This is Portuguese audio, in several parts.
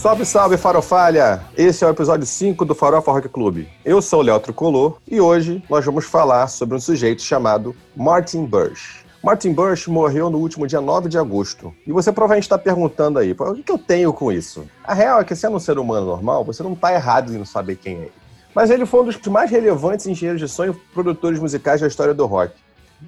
Salve, salve, farofalha! Esse é o episódio 5 do Farofa Rock Club. Eu sou o Léo Tricolor e hoje nós vamos falar sobre um sujeito chamado Martin Bush. Martin Bush morreu no último dia 9 de agosto. E você provavelmente está perguntando aí, o que eu tenho com isso? A real é que sendo um ser humano normal, você não está errado em não saber quem é ele. Mas ele foi um dos mais relevantes engenheiros de som e produtores musicais da história do rock.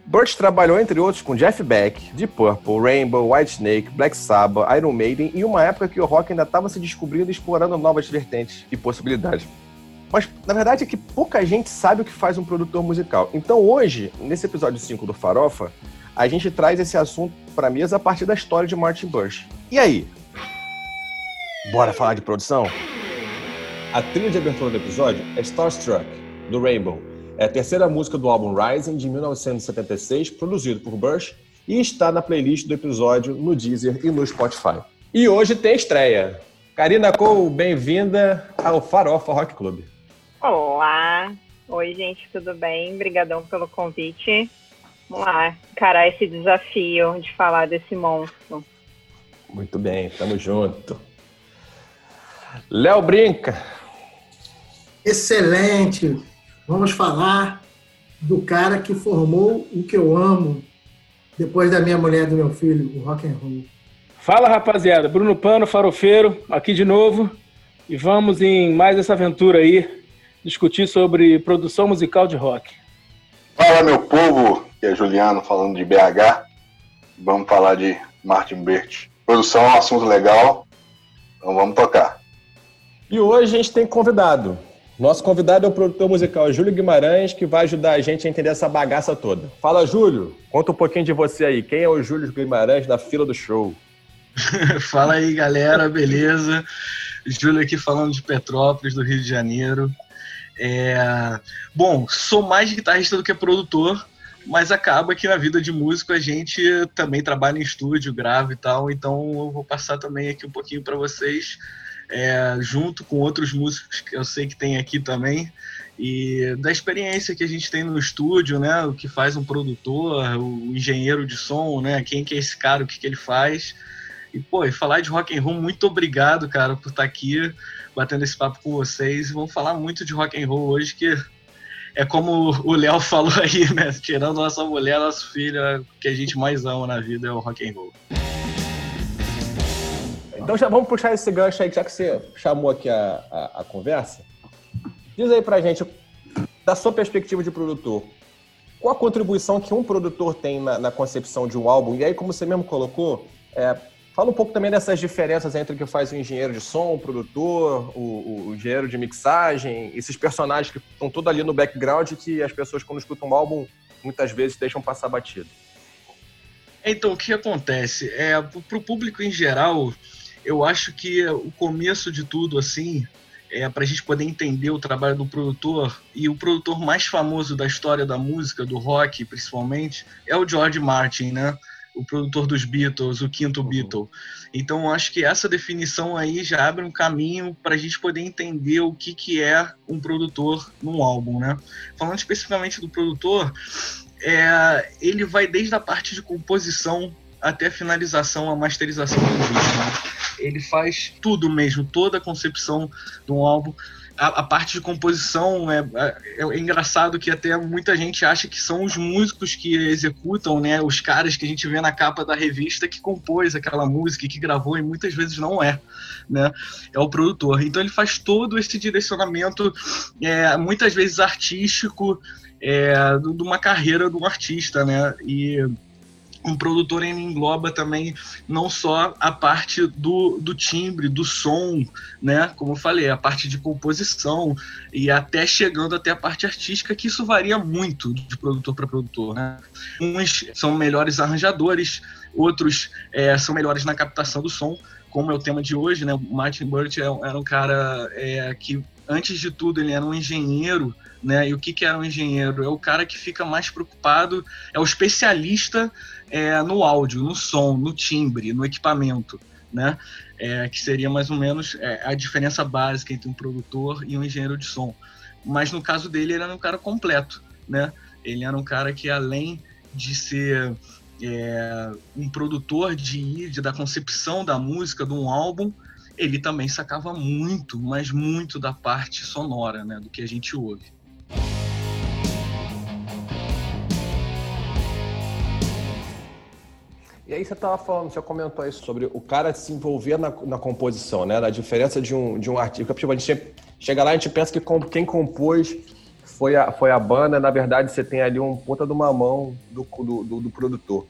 Burt trabalhou, entre outros, com Jeff Beck, Deep Purple, Rainbow, Whitesnake, Black Sabbath, Iron Maiden e uma época que o rock ainda estava se descobrindo e explorando novas vertentes e possibilidades. Mas, na verdade, é que pouca gente sabe o que faz um produtor musical. Então, hoje, nesse episódio 5 do Farofa, a gente traz esse assunto para mesa a partir da história de Martin Bush. E aí? Bora falar de produção? A trilha de abertura do episódio é Starstruck, do Rainbow. É a terceira música do álbum Rising, de 1976, produzido por Bush, e está na playlist do episódio no Deezer e no Spotify. E hoje tem estreia. Karina Cole, bem-vinda ao Farofa Rock Club. Olá! Oi, gente, tudo bem? Obrigadão pelo convite. Vamos lá, encarar esse desafio de falar desse monstro. Muito bem, tamo junto. Léo Brinca. Excelente. Vamos falar do cara que formou o que eu amo depois da minha mulher e do meu filho, o rock and roll. Fala, rapaziada. Bruno Pano, farofeiro, aqui de novo. E vamos em mais essa aventura aí, discutir sobre produção musical de rock. Fala, meu povo que é Juliano falando de BH. Vamos falar de Martin Bert. Produção é um assunto legal, então vamos tocar. E hoje a gente tem convidado. Nosso convidado é o produtor musical Júlio Guimarães, que vai ajudar a gente a entender essa bagaça toda. Fala, Júlio. Conta um pouquinho de você aí. Quem é o Júlio Guimarães da fila do show? Fala aí, galera, beleza? Júlio aqui falando de Petrópolis, do Rio de Janeiro. É... Bom, sou mais guitarrista do que produtor, mas acaba que na vida de músico a gente também trabalha em estúdio, grava e tal, então eu vou passar também aqui um pouquinho para vocês, é, junto com outros músicos que eu sei que tem aqui também, e da experiência que a gente tem no estúdio, né, o que faz um produtor, o engenheiro de som, né, quem que é esse cara, o que, que ele faz, e pô, e falar de rock and roll, muito obrigado, cara, por estar aqui batendo esse papo com vocês, e vamos falar muito de rock and roll hoje, que é como o Léo falou aí, né? Tirando nossa mulher, nosso filho, é o que a gente mais ama na vida é o rock and roll. Então já vamos puxar esse gancho aí, já que você chamou aqui a, a, a conversa. Diz aí pra gente, da sua perspectiva de produtor, qual a contribuição que um produtor tem na, na concepção de um álbum? E aí, como você mesmo colocou, é, Fala um pouco também dessas diferenças entre o que faz o engenheiro de som, o produtor, o, o engenheiro de mixagem, esses personagens que estão todos ali no background que as pessoas, quando escutam um álbum, muitas vezes deixam passar batido. Então, o que acontece? É, para o público em geral, eu acho que o começo de tudo, assim, é, para a gente poder entender o trabalho do produtor, e o produtor mais famoso da história da música, do rock principalmente, é o George Martin, né? o produtor dos Beatles, o quinto uhum. Beatle. Então, acho que essa definição aí já abre um caminho para a gente poder entender o que, que é um produtor num álbum, né? Falando especificamente do produtor, é, ele vai desde a parte de composição até a finalização, a masterização do disco. Né? Ele faz tudo mesmo, toda a concepção de um álbum a, a, parte de composição é, é, é, engraçado que até muita gente acha que são os músicos que executam, né? Os caras que a gente vê na capa da revista que compôs aquela música, que gravou e muitas vezes não é, né? É o produtor. Então ele faz todo esse direcionamento, é, muitas vezes artístico, é, de uma carreira de um artista, né? E um produtor ele engloba também não só a parte do, do timbre, do som, né? Como eu falei, a parte de composição e até chegando até a parte artística, que isso varia muito de produtor para produtor, né? Uns são melhores arranjadores, outros é, são melhores na captação do som, como é o tema de hoje, né? O Martin Burt é era um cara é, que, antes de tudo, ele era um engenheiro, né? E o que, que era um engenheiro? É o cara que fica mais preocupado, é o especialista é, no áudio, no som, no timbre, no equipamento, né? É, que seria mais ou menos é, a diferença básica entre um produtor e um engenheiro de som. Mas no caso dele, ele era um cara completo, né? Ele era um cara que, além de ser é, um produtor de, da concepção da música de um álbum, ele também sacava muito, mas muito da parte sonora, né, do que a gente ouve. E aí você estava falando, você comentou isso sobre o cara se envolver na, na composição, né? Da diferença de um, de um artista. Tipo, a gente chega lá e a gente pensa que quem compôs foi a, foi a banda, na verdade você tem ali um ponta de uma mão do, do, do, do produtor.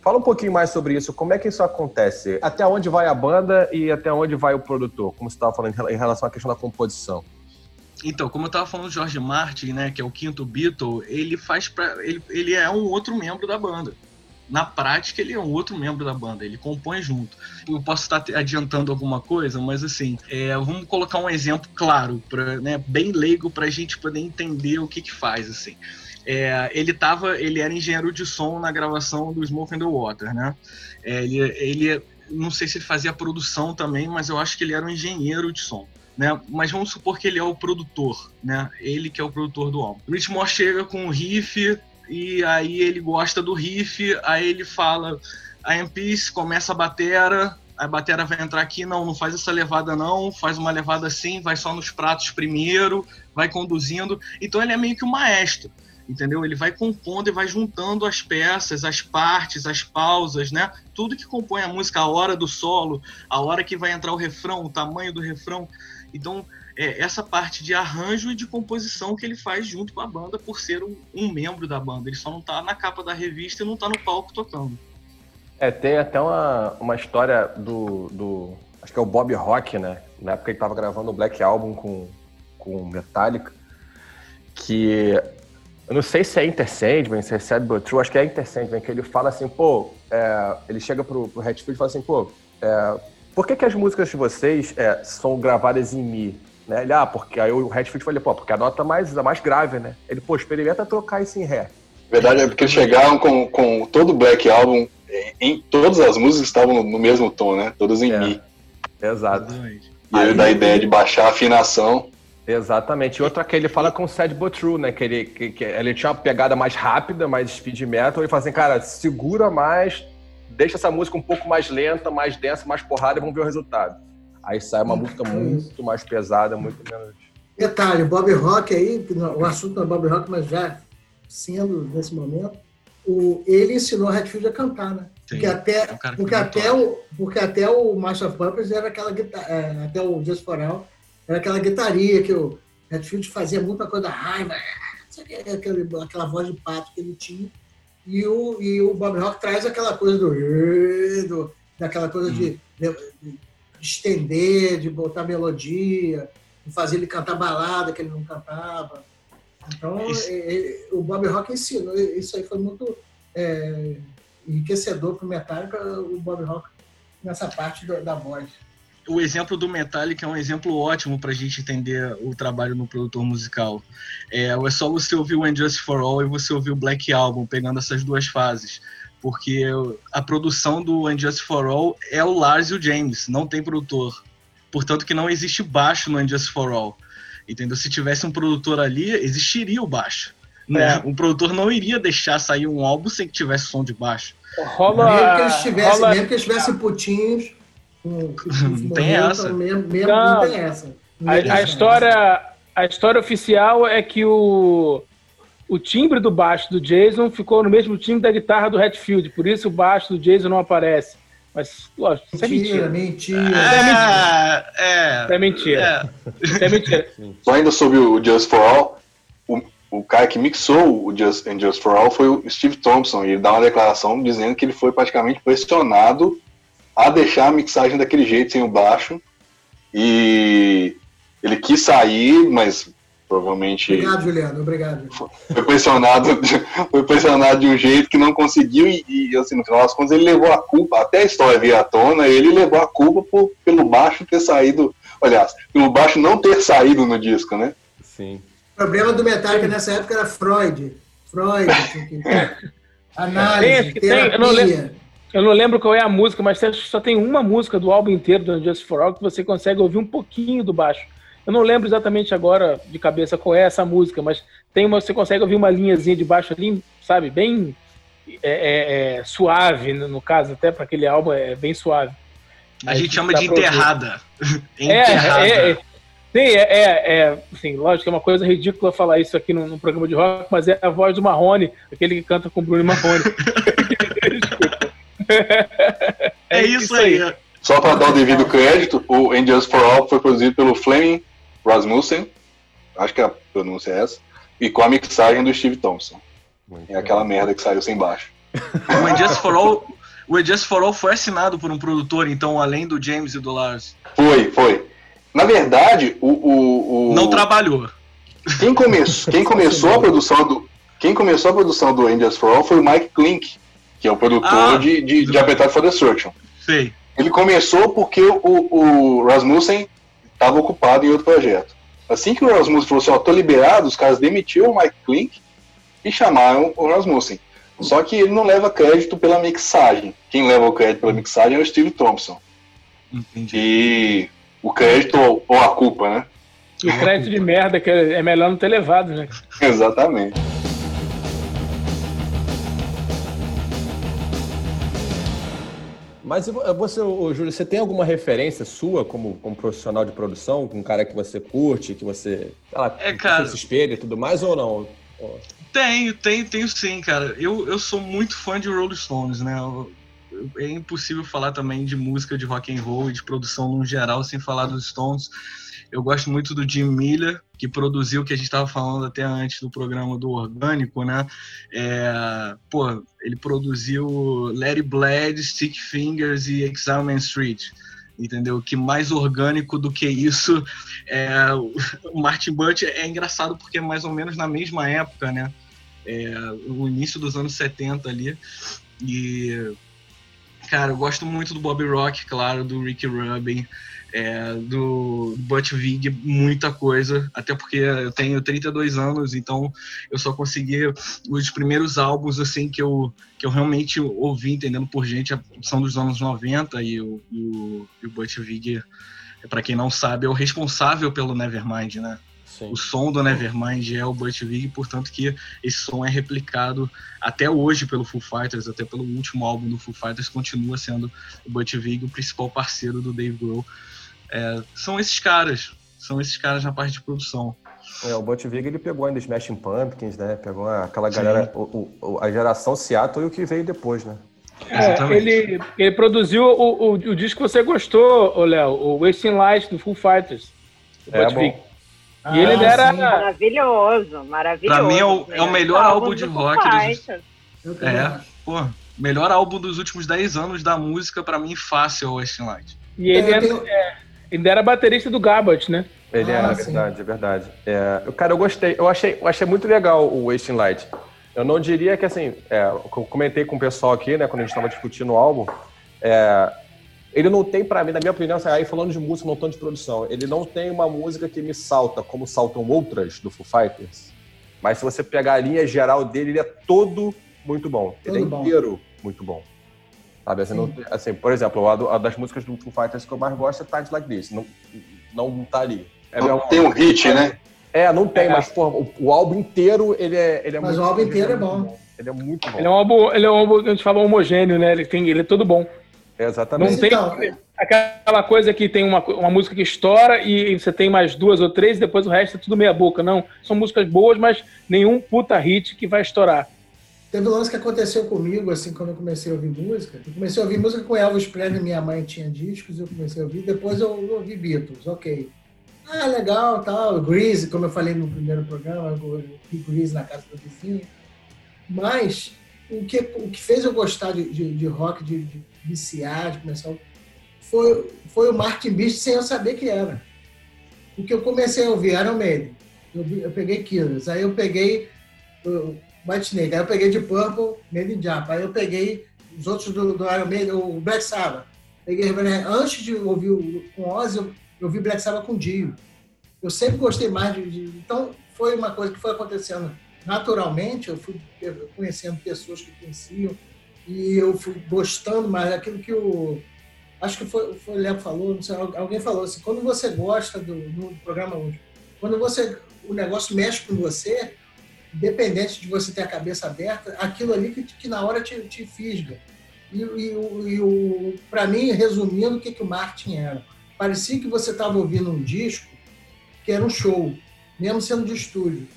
Fala um pouquinho mais sobre isso, como é que isso acontece? Até onde vai a banda e até onde vai o produtor? Como você estava falando em relação à questão da composição. Então, como eu estava falando do George Martin, né, que é o quinto Beatle, ele faz para ele, ele é um outro membro da banda na prática ele é um outro membro da banda, ele compõe junto. Eu posso estar adiantando alguma coisa, mas assim, é, vamos colocar um exemplo claro, pra, né, bem leigo para a gente poder entender o que que faz assim. É, ele tava, ele era engenheiro de som na gravação do Smoke and the Water, né? É, ele, ele, não sei se ele fazia produção também, mas eu acho que ele era um engenheiro de som. Né? Mas vamos supor que ele é o produtor, né? Ele que é o produtor do álbum. Rich Moore chega com o riff, e aí ele gosta do riff, aí ele fala, a MPs começa a batera, a batera vai entrar aqui, não, não faz essa levada não, faz uma levada assim, vai só nos pratos primeiro, vai conduzindo. Então ele é meio que um maestro, entendeu? Ele vai compondo e vai juntando as peças, as partes, as pausas, né? Tudo que compõe a música, a hora do solo, a hora que vai entrar o refrão, o tamanho do refrão. Então, é, essa parte de arranjo e de composição que ele faz junto com a banda por ser um, um membro da banda. Ele só não está na capa da revista e não está no palco tocando. É, tem até uma, uma história do, do. Acho que é o Bob Rock, né? Na época ele estava gravando o Black Album com, com Metallica. Que. Eu não sei se é Intersandman, se é Sad But True, acho que é Intersandman, que ele fala assim, pô. É, ele chega pro, pro Hatfield e fala assim, pô. É, por que, que as músicas de vocês é, são gravadas em Mi? Né? Ele, ah, porque aí o Redfield falou, pô, porque a nota mais, a mais grave, né? Ele, pô, experimenta trocar isso em Ré. Verdade é porque eles chegaram com, com todo o Black Album, em, todas as músicas estavam no, mesmo tom, né? Todas em é. Mi. Exato. E aí dá a ideia de baixar a afinação. Exatamente. E outra que ele fala com o Sad But True, né? Que ele, que, que ele tinha uma pegada mais rápida, mais speed metal, e fala assim, cara, segura mais, deixa essa música um pouco mais lenta, mais densa, mais porrada e vamos ver o resultado. Aí sai uma música muito mais pesada, muito menos. Detalhe, o Bob Rock aí, o assunto não é Bob Rock, mas já sendo nesse momento, o, ele ensinou a Redfield a cantar, né? Sim, porque até, é porque, até o, porque até o Master of Puppets era aquela guitarra, é, até o Just for All, era aquela guitaria que o Redfield fazia muita coisa da raiva, aquele, aquela voz de pato que ele tinha. E o, e o Bob Rock traz aquela coisa do, do daquela coisa hum. de, de estender, de botar melodia, de fazer ele cantar balada que ele não cantava. Então, isso. É, é, o Bob Rock ensinou, isso aí foi muito é, enriquecedor para o Metallica, o Bob Rock, nessa parte do, da voz. O exemplo do Metallica é um exemplo ótimo para a gente entender o trabalho no produtor musical. É, é só você ouvir o And Just For All e você ouvir o Black Album, pegando essas duas fases porque a produção do Unjust for All é o Lars e o James, não tem produtor. Portanto, que não existe baixo no Unjust for All. Entendeu? Se tivesse um produtor ali, existiria o baixo. Né? É. Um produtor não iria deixar sair um álbum sem que tivesse som de baixo. Rola, mesmo que eles tivessem, rola... mesmo que eles tivessem putinhos. não tem essa. Mesmo, mesmo não, não tem essa. a, a história, a história oficial é que o o timbre do baixo do Jason ficou no mesmo timbre da guitarra do Hatfield, por isso o baixo do Jason não aparece. Mas, lógico, isso é mentira. Mentira, é, é, é mentira. Isso é mentira. Só ainda sobre o Just For All, o, o cara que mixou o Just, and Just For All foi o Steve Thompson, e ele dá uma declaração dizendo que ele foi praticamente pressionado a deixar a mixagem daquele jeito, sem o baixo, e ele quis sair, mas provavelmente. Obrigado, Juliano, obrigado. Foi pressionado, foi pressionado de um jeito que não conseguiu, e, e, assim, no final das contas, ele levou a culpa, até a história vir à tona, ele levou a culpa por, pelo baixo ter saído, aliás, pelo baixo não ter saído no disco, né? Sim. O problema do Metallica nessa época era Freud. Freud, análise, tem, terapia. Tem, eu, não lembro, eu não lembro qual é a música, mas só tem uma música do álbum inteiro do Just For All que você consegue ouvir um pouquinho do baixo. Eu não lembro exatamente agora de cabeça qual é essa música, mas tem uma, você consegue ouvir uma linhazinha de baixo ali, sabe, bem é, é, é, suave, no caso, até para aquele álbum é bem suave. A gente chama de enterrada. enterrada. É, é, Sim, é, é, é assim, lógico, é uma coisa ridícula falar isso aqui num, num, programa de rock, mas é a voz do Marrone, aquele que canta com o Bruno Marrone. é, é isso aí. Só para dar o devido crédito, o Angels for All foi produzido pelo Fleming Rasmussen, acho que a pronúncia é essa, e com a mixagem do Steve Thompson. Muito é aquela merda que saiu sem baixo. O Angels for All, o Just for All foi assinado por um produtor, então, além do James e do Lars. Foi, foi. Na verdade, o. o, o... Não trabalhou. Quem, come... quem começou a produção do. Quem começou a produção do Angels for All foi o Mike Klink, que é o produtor ah, de, de, de Appetite for Destruction. Sei. Ele começou porque o, o Rasmussen estava ocupado em outro projeto. Assim que o Rasmussen falou assim, ó, tô liberado, os caras demitiram o Mike Klink e chamaram o Rasmussen. Só que ele não leva crédito pela mixagem. Quem leva o crédito pela mixagem é o Steve Thompson. Entendi. E o crédito ou a culpa, né? O crédito de merda que é melhor não ter levado, né? Exatamente. Mas você, Júlio, você tem alguma referência sua como, como profissional de produção, com um cara que você curte, que você, lá, é, cara, se espelha e tudo mais, ou não? Tenho, tenho, tenho sim, cara. Eu, eu sou muito fã de Rolling Stones, né? Eu, é impossível falar também de música de rock and roll e de produção no geral sem falar dos Stones. Eu gosto muito do Jim Miller, que produziu o que a gente estava falando até antes do programa do Orgânico, né? É, pô, ele produziu Larry Bled, Stick Fingers e Exile Man Street entendeu? Que mais orgânico do que isso, é, o Martin Butch é engraçado porque é mais ou menos na mesma época, né? É, o início dos anos 70 ali. E Cara, eu gosto muito do Bob Rock, claro, do Ricky Rubin, é, do Butch Vig, muita coisa, até porque eu tenho 32 anos, então eu só consegui os primeiros álbuns assim que eu, que eu realmente ouvi entendendo por gente são dos anos 90 e o, e o, e o Butch Vig, para quem não sabe, é o responsável pelo Nevermind, né? Sim. O som do Nevermind é o Butch Vig, portanto que esse som é replicado até hoje pelo Foo Fighters, até pelo último álbum do Foo Fighters, continua sendo o Butch Vig o principal parceiro do Dave Grohl. É, são esses caras, são esses caras na parte de produção. É, o Butch Vig ele pegou ainda Smashing Pumpkins, né? Pegou aquela galera, o, o, a geração Seattle e o que veio depois, né? É, ele, ele produziu o, o, o disco que você gostou, Léo, o Wasting Light do Full Fighters. O é, Vig. Ah, e ele era. Maravilhoso, maravilhoso. Pra mim é o, é o melhor álbum, de rock. Dos... É, pô, melhor álbum dos últimos 10 anos da música, pra mim, fácil é o Westin Light. E ele, é, tenho... é, ele era baterista do Gabbat, né? Ele ah, era, é verdade, é verdade. É, cara, eu gostei. Eu achei, eu achei muito legal o Wasting Light. Eu não diria que, assim, é, eu comentei com o pessoal aqui, né, quando a gente estava discutindo o álbum, é, ele não tem, para mim, na minha opinião, assim, aí falando de música, não tão de produção, ele não tem uma música que me salta como saltam outras do Foo Fighters. Mas se você pegar a linha geral dele, ele é todo muito bom. Todo ele é bom. inteiro muito bom. Sabe, assim, não, assim, por exemplo, a, a, das músicas do Foo Fighters que eu mais gosto é Times Like This. Não, não tá ali. É não tem um hit, né? É, não tem, é. mas porra, o, o, álbum inteiro, ele é, ele é mas muito Mas o álbum inteiro é bom. bom. Ele é muito bom. Ele é um álbum, ele é um álbum que a gente fala homogêneo, né? Ele, tem, ele é todo bom. Exatamente. Não tem então, aquela coisa que tem uma, uma música que estoura e você tem mais duas ou três e depois o resto é tudo meia boca. Não, são músicas boas, mas nenhum puta hit que vai estourar. Teve um lance que aconteceu comigo, assim, quando eu comecei a ouvir música. Eu comecei a ouvir música com Elvis Presley, minha mãe tinha discos, eu comecei a ouvir. Depois eu ouvi Beatles, ok. Ah, legal, tal. Grease, como eu falei no primeiro programa, eu ouvi Grease na casa do vizinho. Mas o que, o que fez eu gostar de, de, de rock, de, de viciar, de começar, foi, foi o Martin Beast sem eu saber que era. O que eu comecei a ouvir Iron Maiden. Eu, eu peguei Killers, aí eu peguei o White Snake, aí eu peguei de Purple, Made in Japan, aí eu peguei os outros do, do Iron Maiden, o Black Sabbath. Peguei, antes de ouvir o, com Ozzy, eu, eu vi Black Sabbath com Dio. Eu sempre gostei mais de, de, Então, foi uma coisa que foi acontecendo naturalmente. Eu fui conhecendo pessoas que conheciam e eu fui gostando mais daquilo que o acho que foi, foi o Léo falou, não sei, alguém falou assim, quando você gosta do, do programa hoje, quando você o negócio mexe com você, independente de você ter a cabeça aberta, aquilo ali que, que na hora te, te fisga. E, e, e para mim, resumindo, o que, que o Martin era? Parecia que você estava ouvindo um disco que era um show, mesmo sendo de estúdio.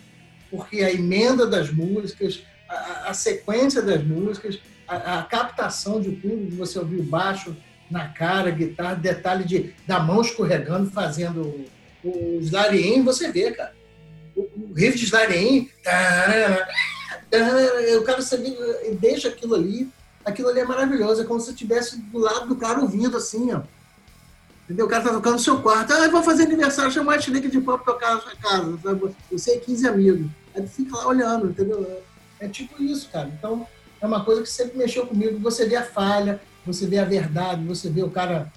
Porque a emenda das músicas, a, a sequência das músicas, a, a, captação de tudo, de você ouvir o baixo na cara, guitarra, detalhe de da mão escorregando, fazendo o, o você vê, cara. O, riff de Slarian, o cara deixa aquilo ali, aquilo ali é maravilhoso, é como se estivesse do lado do cara ouvindo assim, ó. Entendeu? O cara tá tocando no seu quarto. Ah, eu vou fazer aniversário, chamar a Chilique de pop tocar na sua casa. Você é 15 amigos. Aí fica lá olhando, entendeu? É tipo isso, cara. Então, é uma coisa que sempre mexeu comigo. Você vê a falha, você vê a verdade, você vê o cara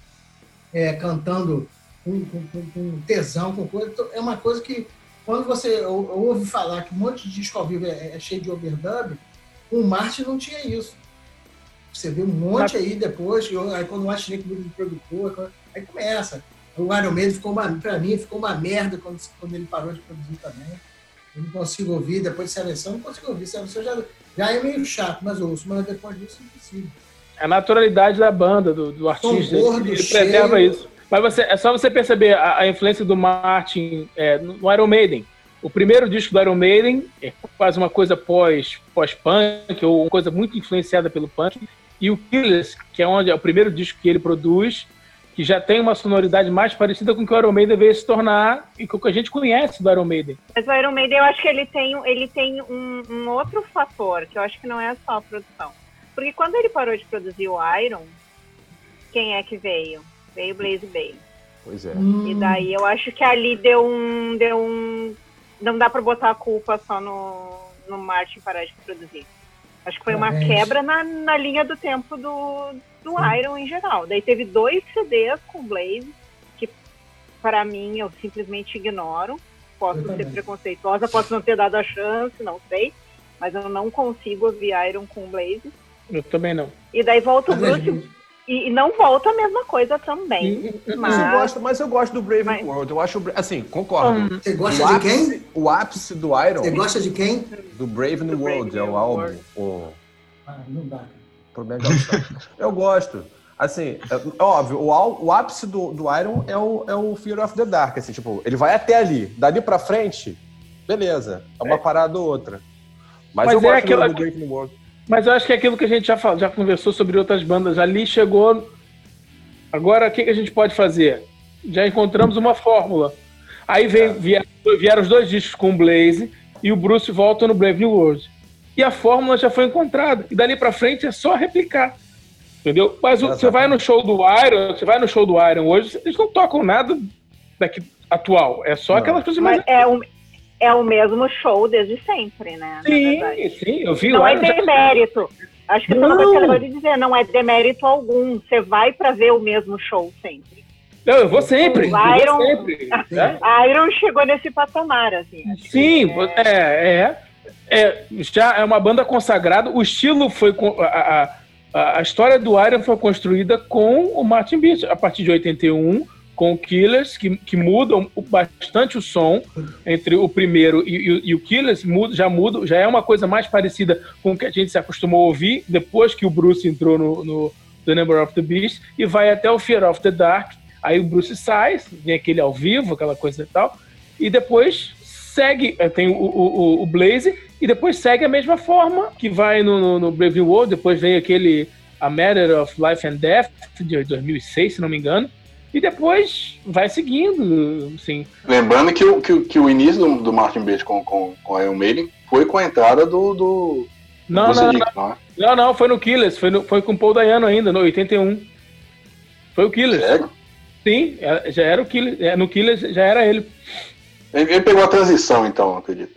é, cantando com, com, com, tesão, com coisa. Então, é uma coisa que, quando você ouve falar que um monte de disco ao vivo é, é cheio de overdub, o Marte não tinha isso. Você vê um monte aí depois, aí quando o Ashley muda de produtor, aí começa. O Iron Maiden ficou uma, pra mim, ficou uma merda quando, quando ele parou de produzir também. Eu não consigo ouvir, depois de seleção, não consigo ouvir. Seleção já, já é meio chato, mas ouço, mas depois disso impossível. É a naturalidade da banda, do, do artista, gordo, ele cheio. preserva isso. Mas você, é só você perceber a, a influência do Martin é, no Iron Maiden. O primeiro disco do Iron Maiden é quase uma coisa pós, pós-punk, ou uma coisa muito influenciada pelo punk. E o Killers, que é onde é o primeiro disco que ele produz, que já tem uma sonoridade mais parecida com o que o Iron Maiden veio se tornar e com o que a gente conhece do Iron Maiden. Mas o Iron Maiden, eu acho que ele tem, ele tem um, um outro fator, que eu acho que não é só a produção. Porque quando ele parou de produzir o Iron, quem é que veio? Veio Blaze Bailey. Pois é. E daí eu acho que ali deu um. Deu um não dá para botar a culpa só no, no Martin parar de produzir. Acho que foi uma quebra na, na linha do tempo do, do Iron em geral. Daí teve dois CDs com Blaze, que para mim eu simplesmente ignoro. Posso eu ser também. preconceituosa, posso não ter dado a chance, não sei. Mas eu não consigo ouvir Iron com Blaze. Eu também não. E daí volta o Bruce. E, não volta a mesma coisa também. mas... mas... eu gosto, mas eu gosto do Brave mas... World. Eu acho, assim, concordo. Hum. Você gosta o de ápice, quem? O ápice do Iron. Você gosta de quem? Do Brave New do World, Brave é o álbum. O... Ah, não dá. Problema de Eu gosto. Assim, é, é óbvio, o, o ápice do, do Iron é o, é o Fear of the Dark. Assim, tipo, ele vai até ali. Dali pra frente, beleza. É uma é. parada ou outra. Mas, mas eu é gosto aquela... do Brave New World. Mas eu acho que é aquilo que a gente já, falou, já conversou sobre outras bandas. Ali chegou. Agora, o que, que a gente pode fazer? Já encontramos uma fórmula. Aí veio, vieram, vieram, os dois discos com o Blaze e o Bruce volta no Brave New World. E a fórmula já foi encontrada. E dali para frente é só replicar. Entendeu? Mas você vai no show do Iron, você vai no show do Iron hoje, eles não tocam nada daqui atual. É só não. aquelas coisas mais. É um, é o mesmo show desde sempre, né? Sim, sim, eu vi Não é demérito. Já... Acho que não. você acabou de dizer, não é demérito algum. Você vai para ver o mesmo show sempre. Não, eu vou sempre. O Iron, vou sempre. Iron chegou nesse patamar, assim. Sim, é... é, é, é, Já é uma banda consagrada. O estilo foi. A, a, a história do Iron foi construída com o Martin Beach a partir de 81 com Killers, que, que mudam bastante o som entre o primeiro e, e, e o Killers, muda, já muda, já é uma coisa mais parecida com o que a gente se acostumou a ouvir depois que o Bruce entrou no, no The Number of the Beast, e vai até o Fear of the Dark, aí o Bruce sai, vem aquele ao vivo, aquela coisa e tal, e depois segue, eh, tem o, o, o Blaze, e depois segue a mesma forma, que vai no, no, no Brave New World, depois vem aquele A Matter of Life and Death, de 2006, se não me engano, e depois vai seguindo, assim. Lembrando que o, que, que o início do, do Martin Bates com, com, com Iron Maiden foi com a entrada do. do não, do não, não, não, é? não, não, foi no Killers, foi, no, foi com o Paul Dayano ainda, no 81. Foi o Killers. Sério? Sim, é, já era o Killers, é, no Killers já era ele. Ele, ele pegou a transição, então, acredito.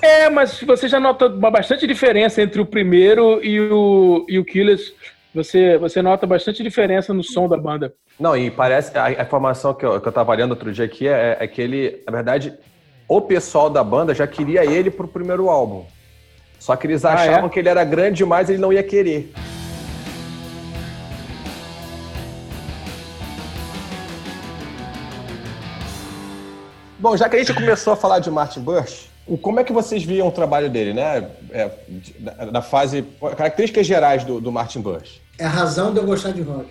É, mas você já nota uma bastante diferença entre o primeiro e o, e o Killers você, você nota bastante diferença no som da banda. Não, e parece, a, a informação que eu, que eu tava olhando outro dia aqui é, é que ele, na verdade, o pessoal da banda já queria ele pro primeiro álbum. Só que eles achavam ah, é? que ele era grande demais e ele não ia querer. Bom, já que a gente começou a falar de Martin Bush, como é que vocês viam o trabalho dele, né? É, na fase. Características gerais do, do Martin Bush. É a razão de eu gostar de rock.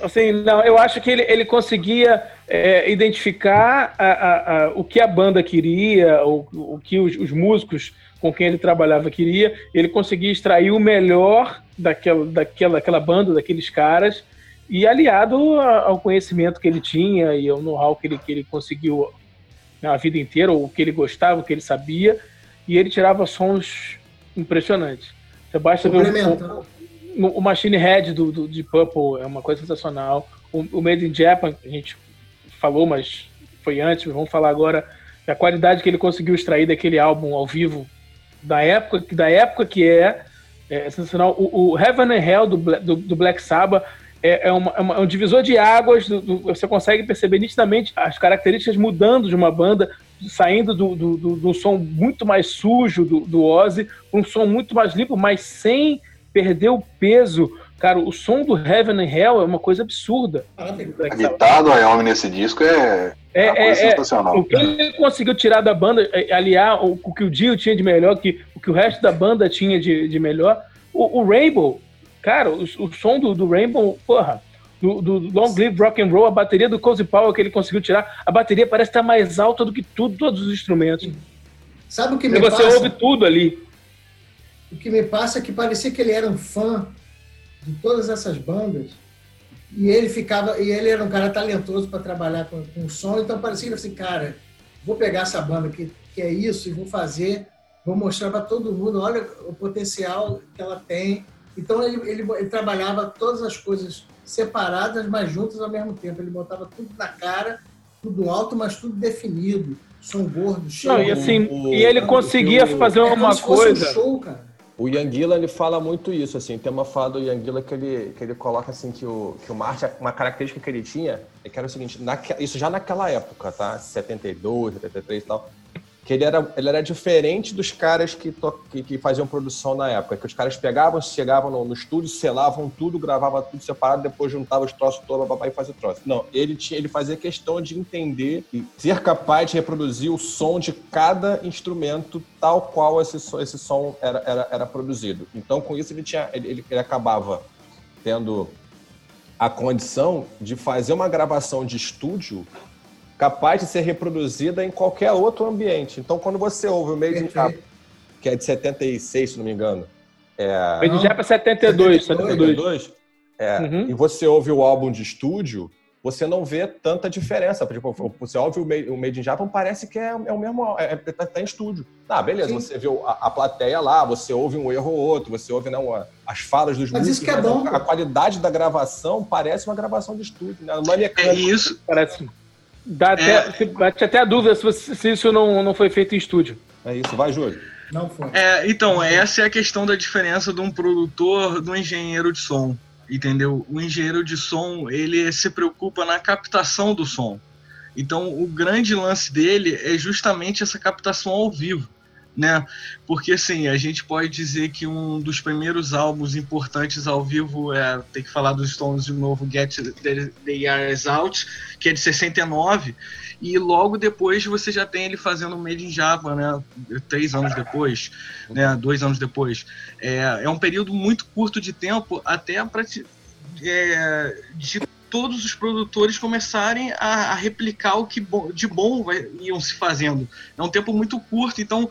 Assim, não, eu acho que ele, ele conseguia é, identificar a, a, a, o que a banda queria, o, o que os, os, músicos com quem ele trabalhava queria. Ele conseguia extrair o melhor daquela, daquela, daquela banda, daqueles caras, e aliado ao conhecimento que ele tinha e ao know-how que ele, que ele conseguiu a vida inteira, ou o que ele gostava, o que ele sabia, e ele tirava sons impressionantes. Você basta ver o, o, Machine Head do, do, de Purple, é uma coisa sensacional. O, o Made in Japan, a gente falou, mas foi antes, vamos falar agora a qualidade que ele conseguiu extrair daquele álbum ao vivo da época, da época que é, é sensacional. O, o Heaven and Hell do, do, do Black Sabbath é, é, é, uma, é, um divisor de águas, do, do, você consegue perceber nitidamente as características mudando de uma banda, saindo do, do, do, do som muito mais sujo do, do Ozzy, um som muito mais limpo, mas sem perder o peso. Cara, o som do Heaven and Hell é uma coisa absurda. A guitarra do Wyoming nesse disco é, é, é, é sensacional. O que ele conseguiu tirar da banda, é, aliar o, o que o Dio tinha de melhor, que, o que o resto da banda tinha de, de melhor. O, o Rainbow, Cara, o, o som do, do Rainbow, porra, do, do, Long Live Rock and Roll, a bateria do Cozy Power que ele conseguiu tirar, a bateria parece estar mais alta do que tudo, todos os instrumentos. Sabe o que me e você passa? ouve tudo ali. O que me passa é que parecia que ele era um fã de todas essas bandas e ele ficava e ele era um cara talentoso para trabalhar com, com som, então parecia assim, cara, vou pegar essa banda que, que é isso e vou fazer, vou mostrar para todo mundo, olha o potencial que ela tem então ele, ele, ele, trabalhava todas as coisas separadas, mas juntas ao mesmo tempo. Ele botava tudo na cara, tudo alto, mas tudo definido. Som gordo, cheio. Não, e, assim, o, e ele conseguia o, fazer é uma coisa. Um show, cara. O Yanguila ele fala muito isso, assim, tem uma fala do Yanguila que ele, que ele coloca assim que o, que o Marte, uma característica que ele tinha, é que era o seguinte, isso já naquela época, tá? 72, 73 e tal, que ele era, ele era diferente dos caras que, to, que, que, faziam produção na época, que os caras pegavam, chegavam no, no estúdio, selavam tudo, gravavam tudo separado, depois juntavam os troços todos e fazia troço. Não, ele, tinha, ele fazia questão de entender e ser capaz de reproduzir o som de cada instrumento tal qual esse, esse som era, era, era produzido. Então, com isso, ele, tinha, ele, ele acabava tendo a condição de fazer uma gravação de estúdio capaz de ser reproduzida em qualquer outro ambiente. Então, quando você ouve o Made in Japan, que é de 76, se não me engano. É... Made in Japan é 72, 72. 72 é, uhum. E você ouve o álbum de estúdio, você não vê tanta diferença. Tipo, você ouve o Made in Japan, parece que é, é o mesmo, é, é, tá, tá, em estúdio. Ah, beleza, Sim. você vê a, a, plateia lá, você ouve um erro ou outro, você ouve não, né, as falas dos mas músicos. Isso que é bom. A, a, qualidade da gravação parece uma gravação de estúdio. Né? É isso. Parece. Dá até, é... Bate até a dúvida se, se, isso não, não foi feito em estúdio. É isso, vai, Júlio. Não foi. É, então, essa é a questão da diferença de um produtor do engenheiro de som. Entendeu? O engenheiro de som, ele se preocupa na captação do som. Então, o grande lance dele é justamente essa captação ao vivo né? Porque assim, a gente pode dizer que um dos primeiros álbuns importantes ao vivo é, tem que falar dos Stones de novo, Get the, Years Out, que é de 69, e logo depois você já tem ele fazendo Made in Java, né? Três anos depois, né? Dois anos depois. É, é um período muito curto de tempo até para é, de todos os produtores começarem a, a replicar o que de bom vai, iam se fazendo. É um tempo muito curto, então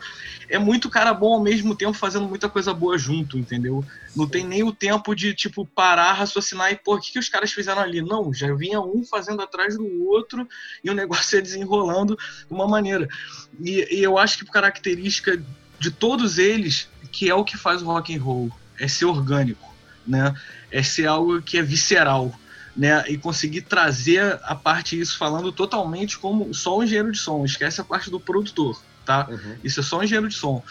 é muito cara bom ao mesmo tempo fazendo muita coisa boa junto, entendeu? Não tem nem o tempo de, tipo, parar, raciocinar e, pô, o que, que os caras fizeram ali? Não, já vinha um fazendo atrás do outro e o negócio ia desenrolando de uma maneira. E, e eu acho que característica de todos eles, que é o que faz o rock and roll, é ser orgânico, né? É ser algo que é visceral né, e conseguir trazer a parte isso falando totalmente como só o engenheiro de som, esquece a parte do produtor, tá? Uhum. Isso é só o engenheiro de som.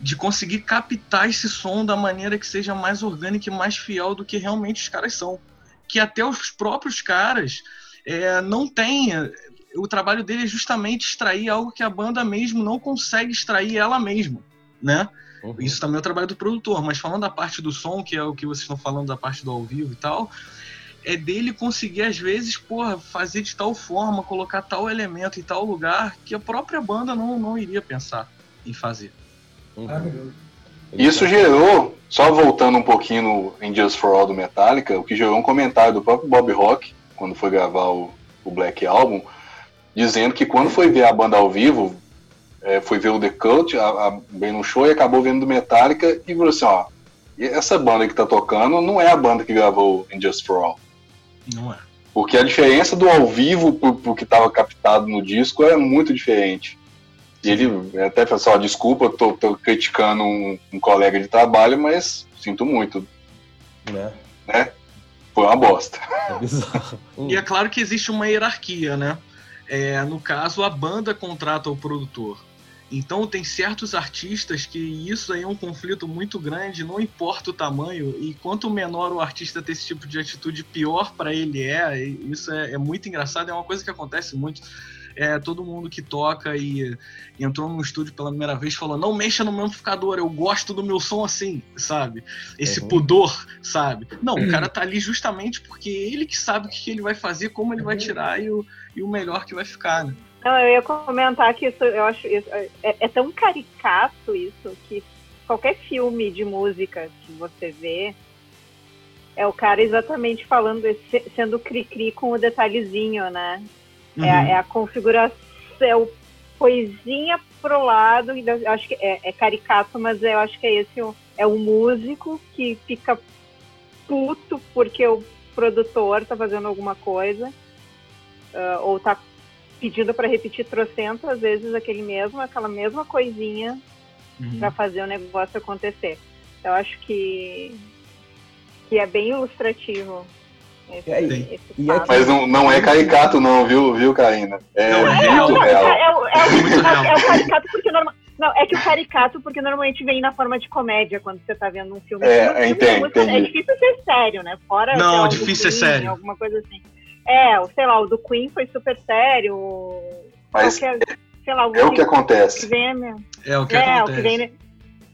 De conseguir captar esse som da maneira que seja mais orgânica e mais fiel do que realmente os caras são. Que até os próprios caras é, não têm. O trabalho dele é justamente extrair algo que a banda mesmo não consegue extrair ela mesma, né? Uhum. Isso também é o trabalho do produtor, mas falando da parte do som, que é o que vocês estão falando da parte do ao vivo e tal, é dele conseguir, às vezes, porra, fazer de tal forma, colocar tal elemento em tal lugar que a própria banda não, não iria pensar em fazer. Uhum. Isso gerou, Só voltando um pouquinho no, em Just For All do Metallica, o que gerou um comentário do próprio Bob Rock, quando foi gravar o, o Black Album, dizendo que quando foi ver a banda ao vivo, é, foi ver o The Cult, a, a, bem no show, e acabou vendo do Metallica e falou assim, ó, essa banda que tá tocando não é a banda que gravou em Just For All. Não é. Porque a diferença do ao vivo pro, pro que estava captado no disco é muito diferente. E ele até falou assim, ó, desculpa, tô, tô criticando um, um, colega de trabalho, mas sinto muito. Né? né? Foi uma bosta. É bizarro. e é claro que existe uma hierarquia, né? É, no caso, a banda contrata o produtor. Então tem certos artistas que isso aí é um conflito muito grande, não importa o tamanho, e quanto menor o artista ter esse tipo de atitude, pior para ele é. Isso é, é, muito engraçado, é uma coisa que acontece muito. É, todo mundo que toca e, entrou no estúdio pela primeira vez falou: não mexa no meu amplificador, eu gosto do meu som assim, sabe? Esse uhum. pudor, sabe? Não, uhum. o cara tá ali justamente porque ele que sabe o que ele vai fazer, como ele vai uhum. tirar e o, e o melhor que vai ficar, né? Não, eu ia comentar que isso, eu acho, isso, é, é, tão caricato isso que qualquer filme de música que você vê é o cara exatamente falando, sendo cri-cri com o detalhezinho, né? Uhum. É, a, é, a configuração, é o coisinha pro lado, eu acho que é, é, caricato, mas eu acho que é esse, é o músico que fica puto porque o produtor tá fazendo alguma coisa, uh, ou tá pedindo para repetir trocentas vezes aquele mesmo, aquela mesma coisinha uhum. para fazer o negócio acontecer. Eu acho que, que é bem ilustrativo. Esse, e e aí, mas não, não é caricato não, viu, viu, Karina? É, não, é muito não, real. É, é, é, é, o caricato porque normal, não, é que o caricato porque normalmente vem na forma de comédia quando você tá vendo um filme. É, entendo, é difícil ser sério, né? Fora não, difícil ser sério. Alguma coisa assim. É, sei lá, o do Queen foi super sério. Mas qualquer, sei lá, o é o que acontece. Que vem minha... É o que é, acontece. O que vem,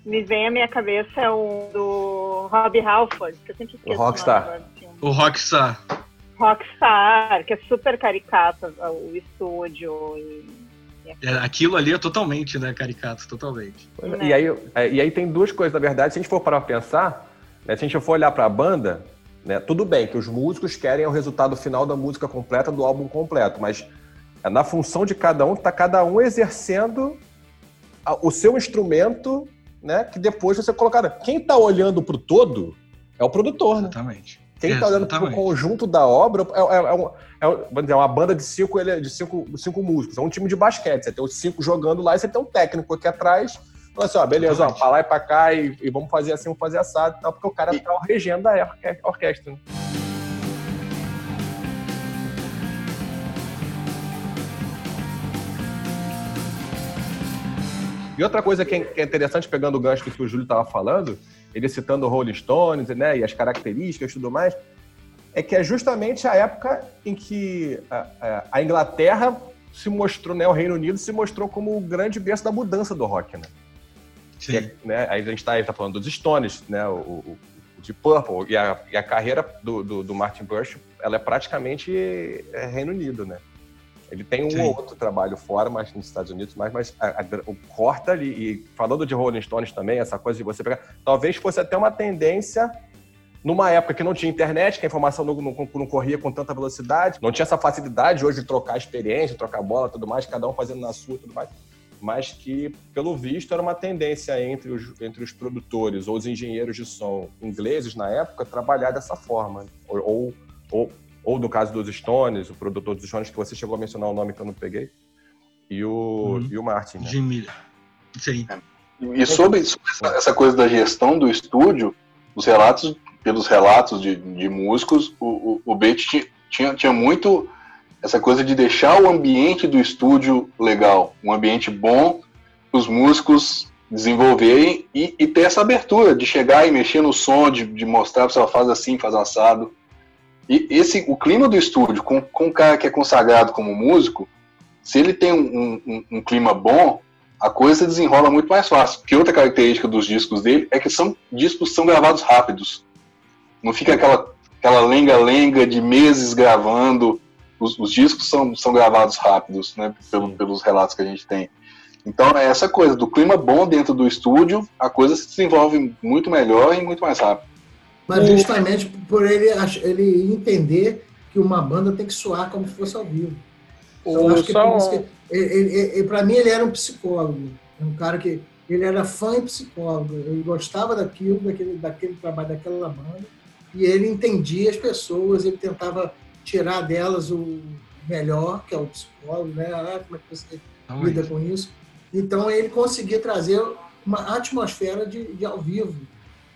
me vem à minha cabeça é o do Rob Halford, que eu sempre esqueço o Rockstar. O Rockstar. Rockstar, que é super caricato o estúdio e... É, aquilo ali é totalmente, né, caricato, totalmente. É. E, aí, é, e aí tem duas coisas, na verdade, se a gente for parar pra pensar, né, se a gente for olhar para a banda, né? Tudo bem que os músicos querem o resultado final da música completa, do álbum completo, mas é na função de cada um, está cada um exercendo o seu instrumento, né? Que depois você colocar. Quem está olhando para o todo é o produtor, né? Exatamente. Quem está olhando para o conjunto da obra é, é, é, um, é, uma banda de cinco, de cinco, cinco músicos. É um time de basquete. Você tem os cinco jogando lá e você tem um técnico aqui atrás Falou assim, ó, beleza, ó, pra lá e pra cá e, e, vamos fazer assim, vamos fazer assado e tal, porque o cara e... tá regendo a orquestra. Né? E outra coisa que é interessante, pegando o gancho que o Júlio estava falando, ele citando o Rolling Stones né, e as características e tudo mais, é que é justamente a época em que a, a Inglaterra se mostrou, né, o Reino Unido se mostrou como o grande berço da mudança do rock, né? É, né, aí a gente está tá falando dos Stones, né, o, o, o de Purple, e a, e a carreira do, do, do, Martin Bush, ela é praticamente é, Reino Unido, né? Ele tem um Sim. ou outro trabalho fora, mas nos Estados Unidos, mais, mas a, a, o corta ali, e falando de Rolling Stones também, essa coisa de você pegar, talvez fosse até uma tendência numa época que não tinha internet, que a informação não, não, não, corria com tanta velocidade, não tinha essa facilidade hoje de trocar experiência, trocar bola tudo mais, cada um fazendo na sua tudo mais mas que, pelo visto, era uma tendência entre os, entre os produtores ou os engenheiros de som ingleses na época trabalhar dessa forma. Ou, ou, ou no caso dos Stones, o produtor dos Stones, que você chegou a mencionar o nome que eu não peguei, e o, uhum. e o Martin. Né? Jim Miller. Sim. E sobre, sobre essa, essa, coisa da gestão do estúdio, os relatos, pelos relatos de, de músicos, o, o, o Bate tinha, tinha muito essa coisa de deixar o ambiente do estúdio legal, um ambiente bom, os músicos desenvolverem e, e, ter essa abertura de chegar e mexer no som, de, de mostrar se ela faz assim, faz assado. E esse, o clima do estúdio, com, com um cara que é consagrado como músico, se ele tem um, um, um clima bom, a coisa desenrola muito mais fácil. Que outra característica dos discos dele é que são discos são gravados rápidos. Não fica aquela aquela lenga-lenga de meses gravando os, os, discos são, são gravados rápidos, né? Pelo, pelos relatos que a gente tem. Então é essa coisa, do clima bom dentro do estúdio, a coisa se desenvolve muito melhor e muito mais rápido. Mas justamente por ele, ele entender que uma banda tem que soar como se fosse ao vivo. Então, eu acho que, só... que ele, ele, para mim ele era um psicólogo, um cara que ele era fã e psicólogo, ele gostava daquilo, daquele, daquele trabalho daquela banda, e ele entendia as pessoas, ele tentava tirar delas o melhor, que é o psicólogo, né? Ah, como é que você Não lida é. com isso? Então ele conseguia trazer uma atmosfera de, de ao vivo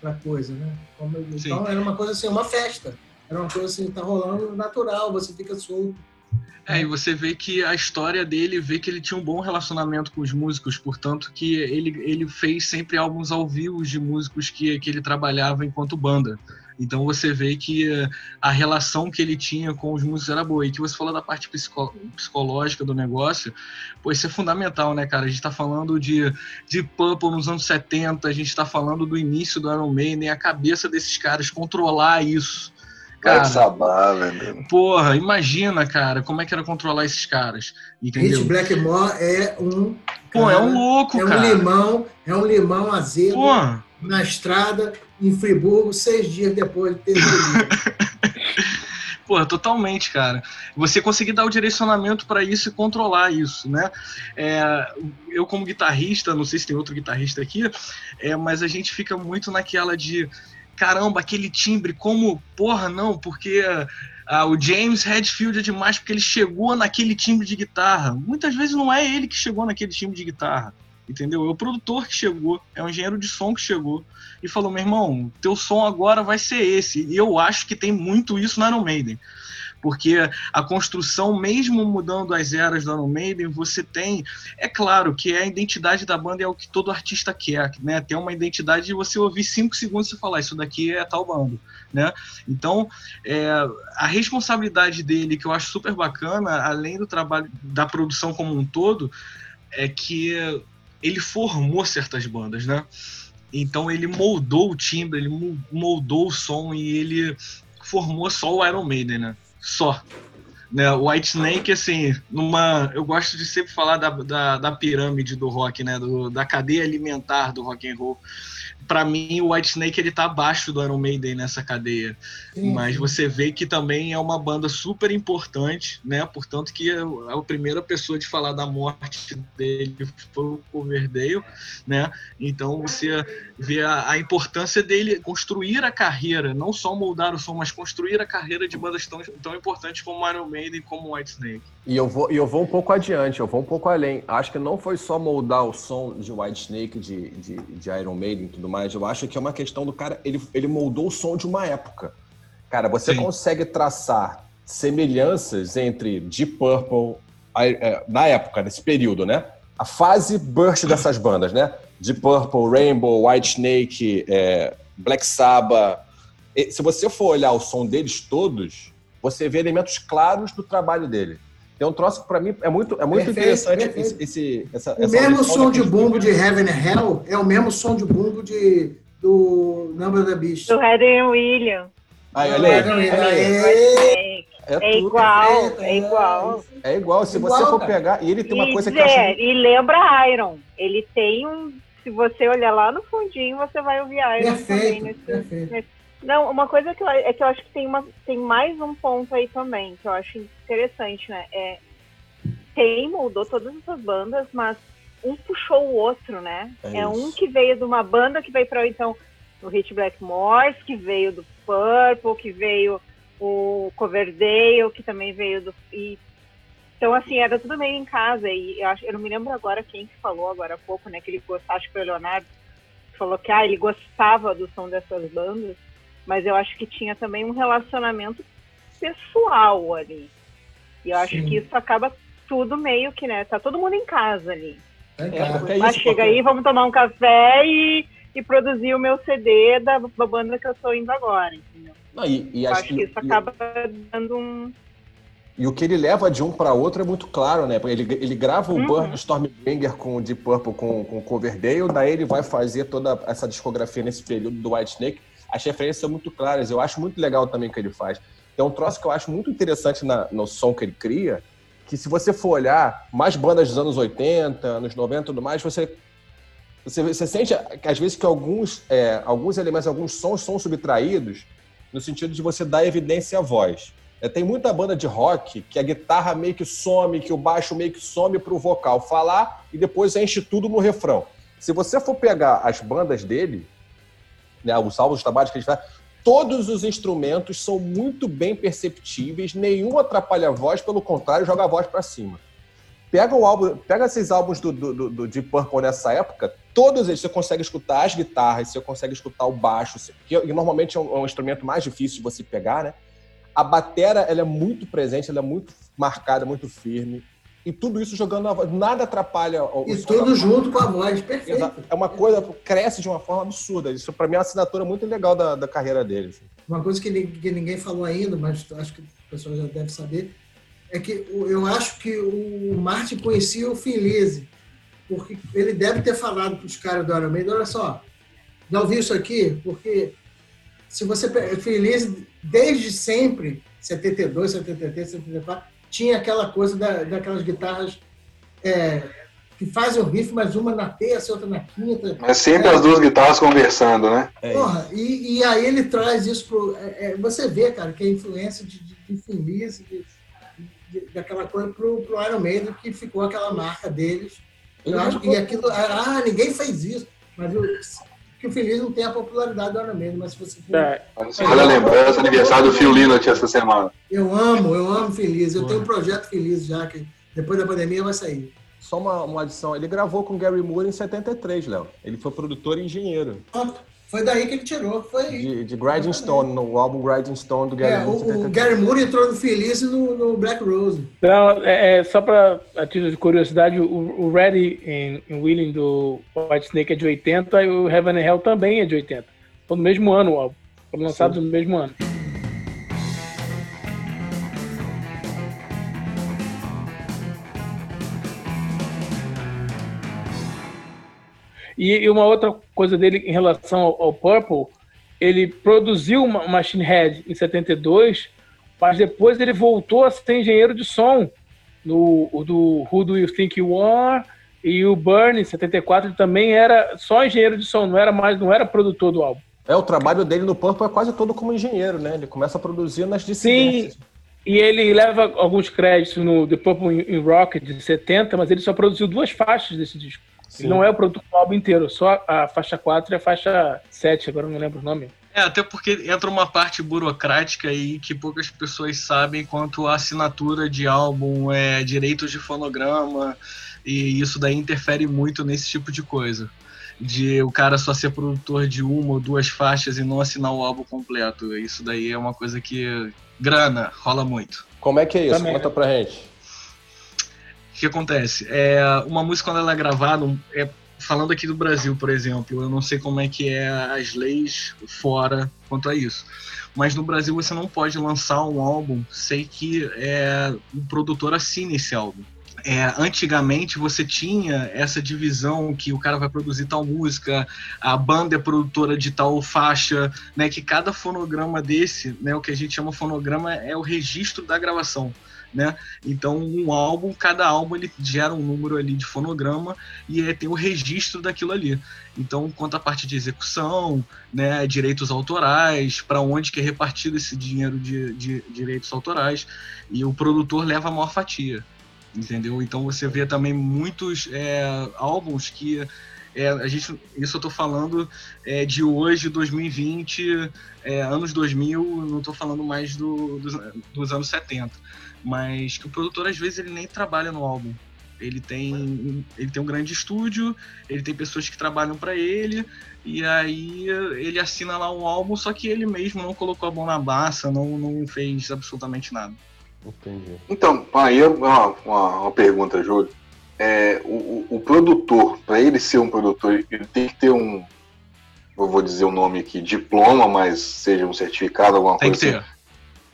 para a coisa, né? Então era uma coisa assim, uma festa. Era uma coisa assim, tá rolando natural, você fica solto. É, e você vê que a história dele, vê que ele tinha um bom relacionamento com os músicos, portanto que ele, ele fez sempre álbuns ao vivo de músicos que, que ele trabalhava enquanto banda. Então você vê que a relação que ele tinha com os músicos era boa. E que você falou da parte psico psicológica do negócio, pô, isso é fundamental, né, cara? A gente tá falando de, de Purple nos anos 70, a gente tá falando do início do Iron Maiden, a cabeça desses caras, controlar isso. Cara, Sabá, velho. Porra, imagina, cara, como é que era controlar esses caras. Entendeu? Rich Blackmore é um. Pô, cara, é um louco, é cara. É um limão, é um limão azedo. Porra na estrada em Friburgo seis dias depois de ter Pô, totalmente, cara. Você conseguir dar o direcionamento para isso e controlar isso, né? É, eu, como guitarrista, não sei se tem outro guitarrista aqui, é, mas a gente fica muito naquela de caramba, aquele timbre, como, porra, não, porque ah, o James Redfield é demais porque ele chegou naquele timbre de guitarra. Muitas vezes não é ele que chegou naquele timbre de guitarra entendeu? É o produtor que chegou, é o engenheiro de som que chegou e falou: meu irmão, teu som agora vai ser esse. E eu acho que tem muito isso no Iron Maiden. Porque a construção, mesmo mudando as eras do Iron Maiden, você tem. É claro que a identidade da banda é o que todo artista quer, né? Ter uma identidade de você ouvir cinco segundos e falar: Isso daqui é tal banda, né? Então, é, a responsabilidade dele, que eu acho super bacana, além do trabalho da produção como um todo, é que ele formou certas bandas, né? Então ele moldou o timbre, ele moldou o som e ele formou só o Iron Maiden, né? Só. Né, o White Snake, assim, numa. Eu gosto de sempre falar da, da, da pirâmide do rock, né? Do, da cadeia alimentar do rock and roll para mim o White Snake ele tá abaixo do Iron Maiden nessa cadeia. Sim. Mas você vê que também é uma banda super importante, né? Portanto que a primeira pessoa de falar da morte dele foi o Coverdale, né? Então você vê a, a, importância dele construir a carreira, não só moldar o som, mas construir a carreira de bandas tão, tão importantes como Iron Maiden e como White Snake. E eu vou, eu vou um pouco adiante, eu vou um pouco além. Acho que não foi só moldar o som de White Snake, de, de, de Iron Maiden e tudo mais. Eu acho que é uma questão do cara, ele, ele moldou o som de uma época. Cara, você Sim. consegue traçar semelhanças entre Deep Purple, é, na época, nesse período, né? A fase burst dessas bandas, né? Deep Purple, Rainbow, White Snake, é, Black Sabbath. Se você for olhar o som deles todos, você vê elementos claros do trabalho dele. Tem um troço que para mim é muito, é muito perfeito, interessante perfeito. esse, esse, essa, O essa mesmo som de bumbo de Heaven and Hell é o mesmo som de bumbo de, do Number the Beast. Do Heather William. Aí, olha aí. É, é, é igual, é, igual. É igual, se igual, você for cara. pegar. E ele tem uma e coisa que eu acho... E lembra Iron. Ele tem um. Se você olhar lá no fundinho, você vai ouvir Iron perfeito, também. Nesse, perfeito. Nesse, não, uma coisa que eu, é que eu acho que tem, uma, tem mais um ponto aí também, que eu acho interessante, né? É, tem, moldou todas essas bandas, mas um puxou o outro, né? É, é um que veio de uma banda que veio para então o Hit Blackmore, que veio do Purple, que veio o Coverdale, que também veio do. E, então, assim, era tudo meio em casa. E eu, acho, eu não me lembro agora quem que falou agora há pouco, né? Que ele gostava, acho que foi o Leonardo, falou que ah, ele gostava do som dessas bandas mas eu acho que tinha também um relacionamento pessoal ali. E eu acho Sim. que isso acaba tudo meio que, né? Tá todo mundo em casa ali. É, é, é chega aí, vamos tomar um café e, e produzir o meu CD da, da banda que eu tô indo agora, entendeu? Não, e, e acho, que isso acaba dando um. E o que ele leva de um para outro é muito claro, né? Ele, ele grava o uhum. Burn Stormbringer com o Deep Purple com, com o Coverdale, daí ele vai fazer toda essa discografia nesse período do White Snake as referências são muito claras. Eu acho muito legal também o que ele faz. Tem um troço que eu acho muito interessante na, no som que ele cria, que se você for olhar mais bandas dos anos 80, anos 90 e tudo mais, você, você, você sente que às vezes que alguns, é, alguns elementos, alguns sons são subtraídos no sentido de você dar evidência à voz. É, tem muita banda de rock que a guitarra meio que some, que o baixo meio que some para o vocal falar e depois enche tudo no refrão. Se você for pegar as bandas dele, né, os álbuns de trabalho que gente faz, todos os instrumentos são muito bem perceptíveis, nenhum atrapalha a voz, pelo contrário, joga a voz para cima. Pega o álbum, pega esses álbuns do, do, do, do Deep Purple nessa época, todos eles você consegue escutar as guitarras, você consegue escutar o baixo, que normalmente é um, é um instrumento mais difícil de você pegar, né? A batera ela é muito presente, ela é muito marcada, muito firme. E tudo isso jogando a voz. Nada atrapalha. O e tudo junto com a voz, perfeito. É uma coisa, cresce de uma forma absurda. Isso, para mim, é uma assinatura muito legal da, da carreira dele. Assim. Uma coisa que, que ninguém falou ainda, mas acho que o pessoal já deve saber, é que eu acho que o Martin conhecia o Felize, porque ele deve ter falado para os caras do Iron olha só, já ouviu isso aqui? Porque se você... Felize, desde sempre, 72, 73, 74, tinha aquela coisa da, daquelas guitarras é, que fazem o riff, mas uma na terça, outra na quinta. Mas sempre é, as duas guitarras conversando, né? É porra, e, e, aí ele traz isso pro. É, é, você vê, cara, que a influência de, de, de Feliz, de, de, daquela coisa pro, pro Iron Maiden, que ficou aquela marca deles. Eu acho que aquilo. Ah, ninguém fez isso. Mas eu, que o Feliz não tem a popularidade do Iron Maiden, mas se você for... É. Olha a lembrança, aniversário do Phil Lynott essa semana. Eu amo, eu amo Feliz. Eu tenho um projeto Feliz já, que depois da pandemia vai sair. Só uma, uma adição, ele gravou com Gary Moore em 73, Léo. Ele foi produtor e engenheiro. Pronto. Foi daí que ele tirou. Foi de, de Grinding Stone, no álbum Grinding Stone do Gary é, Moore. O, o Gary Moore entrou no Feliz no, no Black Rose. Não, é, é só para a título de curiosidade, o, o Ready em, em Willing do White Snake é de 80 e o Heaven and Hell também é de 80. Foi no mesmo ano o álbum. Foram lançados no mesmo ano. E, uma outra coisa dele em relação ao, ao Purple, ele produziu uma Machine Head em 72, mas depois ele voltou a ser engenheiro de som no do Who Do You Think You Are e o Burn em 74 ele também era só engenheiro de som, não era mais, não era produtor do álbum. É, o trabalho dele no Purple é quase todo como engenheiro, né? Ele começa a produzir nas dissidências. Sim, e ele leva alguns créditos no The Purple in Rock de 70, mas ele só produziu duas faixas desse disco. Sim. Não é o produto do álbum inteiro, só a faixa 4 e a faixa 7, agora não lembro o nome. É, até porque entra uma parte burocrática aí que poucas pessoas sabem quanto a assinatura de álbum, é, direitos de fonograma, e isso daí interfere muito nesse tipo de coisa. De o cara só ser produtor de uma ou duas faixas e não assinar o álbum completo. Isso daí é uma coisa que. grana, rola muito. Como é que é isso? Também. Conta pra gente que acontece? É, uma música, quando ela é gravada, é, falando aqui do Brasil, por exemplo, eu não sei como é que é as leis fora quanto a isso. Mas no Brasil você não pode lançar um álbum sem que é, o produtor assine esse álbum. É, antigamente você tinha essa divisão que o cara vai produzir tal música, a banda é produtora de tal faixa, né? Que cada fonograma desse, né? O que a gente chama fonograma é o registro da gravação né? Então, um álbum, cada álbum ele gera um número ali de fonograma e é, tem o registro daquilo ali. Então, quanto à parte de execução, né, direitos autorais, para onde que é repartido esse dinheiro de, de direitos autorais, e o produtor leva a maior fatia, entendeu? Então, você vê também muitos é, álbuns que é, a gente, isso eu estou falando é, de hoje, 2020, é, anos 2000, não estou falando mais do, dos, dos anos 70 mas que o produtor às vezes ele nem trabalha no álbum. Ele tem, ele tem um grande estúdio, ele tem pessoas que trabalham para ele, e aí ele assina lá um álbum, só que ele mesmo não colocou a mão na massa, não, não fez absolutamente nada. Entendi. Então, aí é uma, uma, uma pergunta, Júlio. É, o, o, produtor, para ele ser um produtor, ele tem que ter um, eu vou dizer o nome aqui, diploma, mas seja um certificado, alguma tem coisa assim.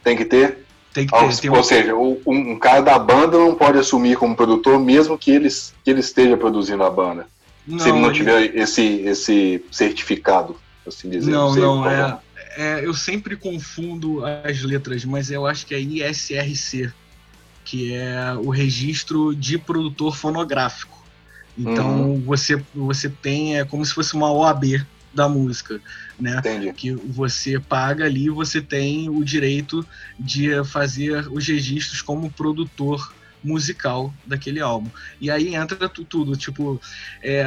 Tem que ter. Tem que ter? Tem que ter, tem ou, seja, um, um, cara da banda não pode assumir como produtor, mesmo que ele, que ele esteja produzindo a banda. Não, se ele não tiver esse, esse certificado, assim dizer. Não, não, é, é, Eu sempre confundo as letras, mas eu acho que é ISRC, que é o registro de produtor fonográfico. Então uhum. você, você tem é como se fosse uma OAB da música, né? Entendi. Que você paga ali, você tem o direito de fazer os registros como produtor musical daquele álbum. E aí entra tudo, tipo, é,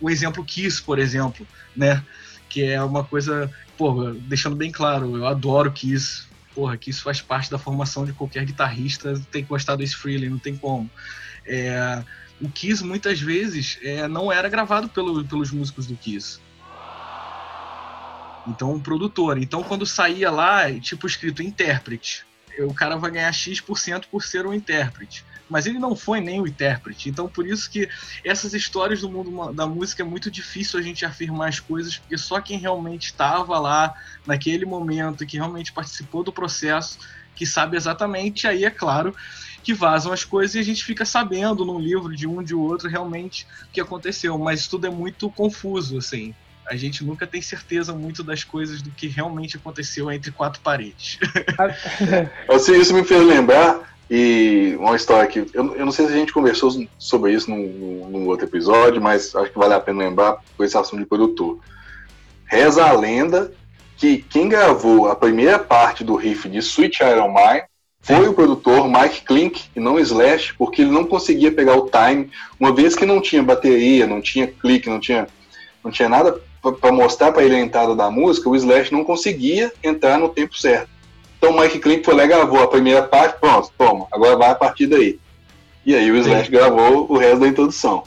o exemplo Kiss, por exemplo, né? Que é uma coisa, porra, deixando bem claro, eu adoro Kiss, porra, que isso faz parte da formação de qualquer guitarrista, tem que gostar desse Freely, não tem como. É, o Kiss muitas vezes é, não era gravado pelo, pelos músicos do Kiss. Então, um produtor. Então, quando saía lá, tipo escrito intérprete, o cara vai ganhar X% por ser um intérprete. Mas ele não foi nem o intérprete. Então, por isso que essas histórias do mundo da música é muito difícil a gente afirmar as coisas, porque só quem realmente estava lá naquele momento, que realmente participou do processo, que sabe exatamente. Aí, é claro, que vazam as coisas e a gente fica sabendo num livro de um de outro realmente o que aconteceu. Mas tudo é muito confuso, assim. A gente nunca tem certeza muito das coisas do que realmente aconteceu entre quatro paredes. assim, isso me fez lembrar e uma história que eu, eu não sei se a gente conversou sobre isso num, num, outro episódio, mas acho que vale a pena lembrar com esse assunto de produtor. Reza a lenda que quem gravou a primeira parte do riff de Sweet Iron Mine foi o produtor Mike Klink e não Slash, porque ele não conseguia pegar o time, uma vez que não tinha bateria, não tinha clique, não tinha, não tinha nada para mostrar para ele a entrada da música, o Slash não conseguia entrar no tempo certo. Então o Mike Klink foi lá e gravou a primeira parte, pronto, toma, agora vai a partir daí. E aí o Slash Sim. gravou o resto da introdução.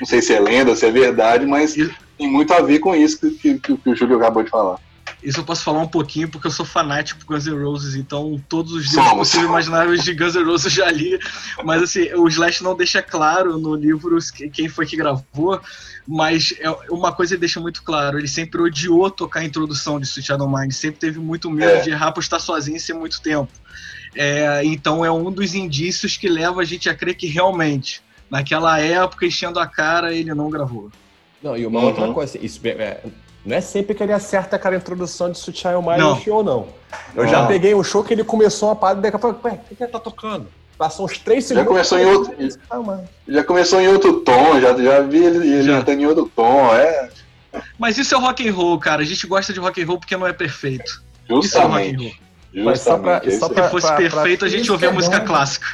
Não sei se é lenda, se é verdade, mas tem muito a ver com isso que, que, que o Júlio acabou de falar. Isso eu posso falar um pouquinho porque eu sou fanático por Guns N' Roses, então todos os livros possíveis imagináveis de Guns N' Roses eu já li. Mas assim, o Slash não deixa claro no livro quem foi que gravou, mas é uma coisa ele deixa muito claro: ele sempre odiou tocar a introdução de Sweet Shadow Mind, sempre teve muito medo é. de errar por estar sozinho e ser muito tempo. É, então é um dos indícios que leva a gente a crer que realmente, naquela época, enchendo a cara, ele não gravou. Não, e uma uhum. outra coisa, isso, é, não é sempre que ele acerta aquela introdução de Sutiã o mais no show, não. Eu já peguei um show que ele começou uma parada e daqui a pouco, ué, o que ele tá tocando? Passou uns três segundos. Já começou em outro. Ah, já começou em outro tom, já, já vi ele, já. em outro tom, é. Mas isso é rock and roll, cara. A gente gosta de rock and roll porque não é perfeito. Justamente. Isso é rock and roll. Mas só pra, só pra, Se fosse pra, perfeito, pra, a gente ouvia música clássica.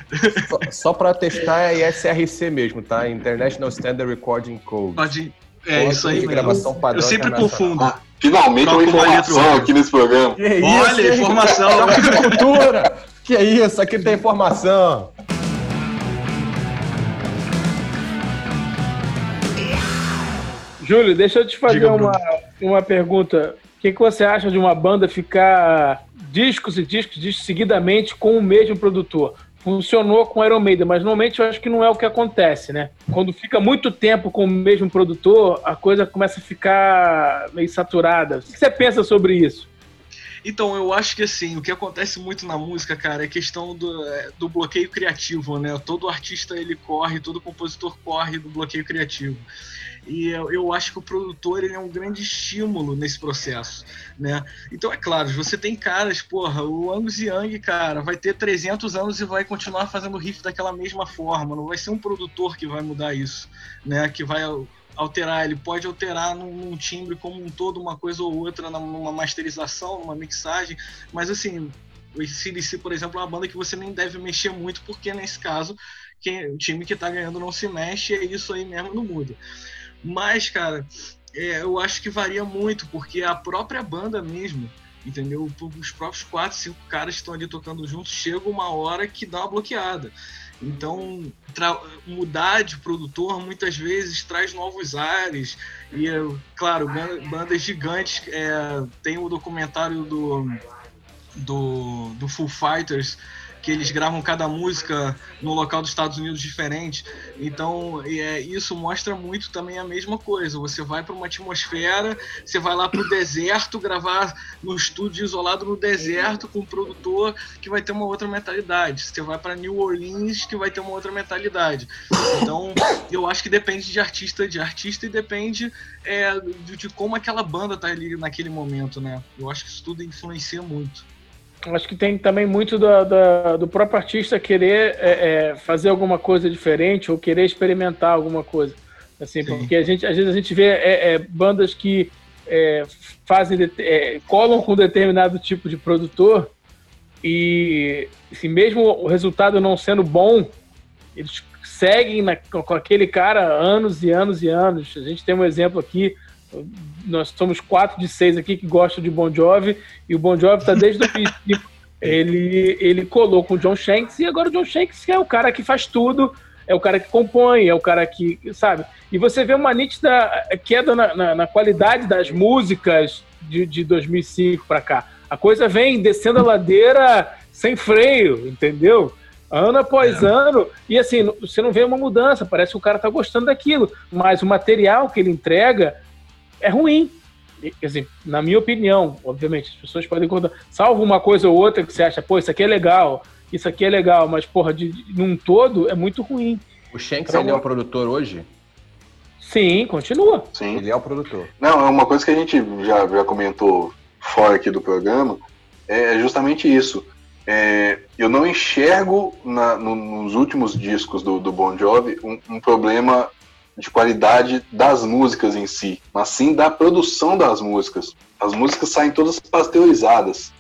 Só, só pra testar é ISRC mesmo, tá? International Standard Recording Code. Pode, é isso aí, gravação padrão. Eu sempre confundo. Ah, finalmente uma informação aqui nesse programa. Que isso, Olha, informação. cultura. que é isso, aqui tem informação. Júlio, deixa eu te fazer Diga, uma, uma pergunta. O que, que você acha de uma banda ficar discos e discos, discos seguidamente com o mesmo produtor? Funcionou com Iron Maiden, mas normalmente eu acho que não é o que acontece, né? Quando fica muito tempo com o mesmo produtor, a coisa começa a ficar meio saturada. O que você pensa sobre isso? Então, eu acho que assim, o que acontece muito na música, cara, é questão do, é, do bloqueio criativo, né? Todo artista ele corre, todo compositor corre do bloqueio criativo. E eu, eu acho que o produtor ele é um grande estímulo nesse processo, né? Então, é claro, você tem caras, porra, o Angus Young, cara, vai ter 300 anos e vai continuar fazendo riff daquela mesma forma. Não vai ser um produtor que vai mudar isso, né? Que vai alterar, ele pode alterar num, num, timbre como um todo, uma coisa ou outra, numa masterização, numa mixagem, mas assim, o CDC, por exemplo, é uma banda que você nem deve mexer muito, porque nesse caso, quem, o time que está ganhando não se mexe, é isso aí mesmo, não muda. Mas, cara, é, eu acho que varia muito, porque a própria banda mesmo, entendeu? Os próprios quatro, cinco caras que estão ali tocando juntos, chega uma hora que dá uma bloqueada. Então, mudar de produtor muitas vezes traz novos ares. E, claro, bandas gigantes. É, tem o documentário do, do, do Full Fighters que eles gravam cada música no local dos Estados Unidos diferente. Então, é, isso mostra muito também a mesma coisa. Você vai para uma atmosfera, você vai lá para o deserto gravar no estúdio isolado no deserto com um produtor que vai ter uma outra mentalidade. Você vai para New Orleans que vai ter uma outra mentalidade. Então, eu acho que depende de artista de artista e depende é, de, de como aquela banda tá ali naquele momento, né? Eu acho que isso tudo influencia muito. Acho que tem também muito do, do, do próprio artista querer é, é, fazer alguma coisa diferente ou querer experimentar alguma coisa. Assim, Sim. porque a gente, às vezes a gente vê é, é bandas que é, fazem é, colam com determinado tipo de produtor e assim, mesmo o resultado não sendo bom, eles seguem na, com aquele cara anos e anos e anos. A gente tem um exemplo aqui nós somos quatro de seis aqui que gostam de Bon Jovi, e o Bon Jovi está desde o princípio. ele, ele colou com o John Shanks, e agora o John Shanks é o cara que faz tudo, é o cara que compõe, é o cara que, sabe? E você vê uma nítida queda na, na, na qualidade das músicas de, de 2005 para cá. A coisa vem descendo a ladeira sem freio, entendeu? Ano após é. ano, e assim, você não vê uma mudança, parece que o cara tá gostando daquilo, mas o material que ele entrega é ruim. Assim, na minha opinião, obviamente, as pessoas podem contar, salvo uma coisa ou outra que você acha, pô, isso aqui é legal, isso aqui é legal, mas, porra, de, de num todo é muito ruim. O Shanks, então, ele é o produtor hoje? Sim, continua. Sim. Ele é o produtor. Não, é uma coisa que a gente já, já comentou fora aqui do programa, é justamente isso. É, eu não enxergo na, no, nos últimos discos do, do Bon Jovi um, um problema de qualidade das músicas em si, mas sim da produção das músicas. As músicas saem todas pasteurizadas.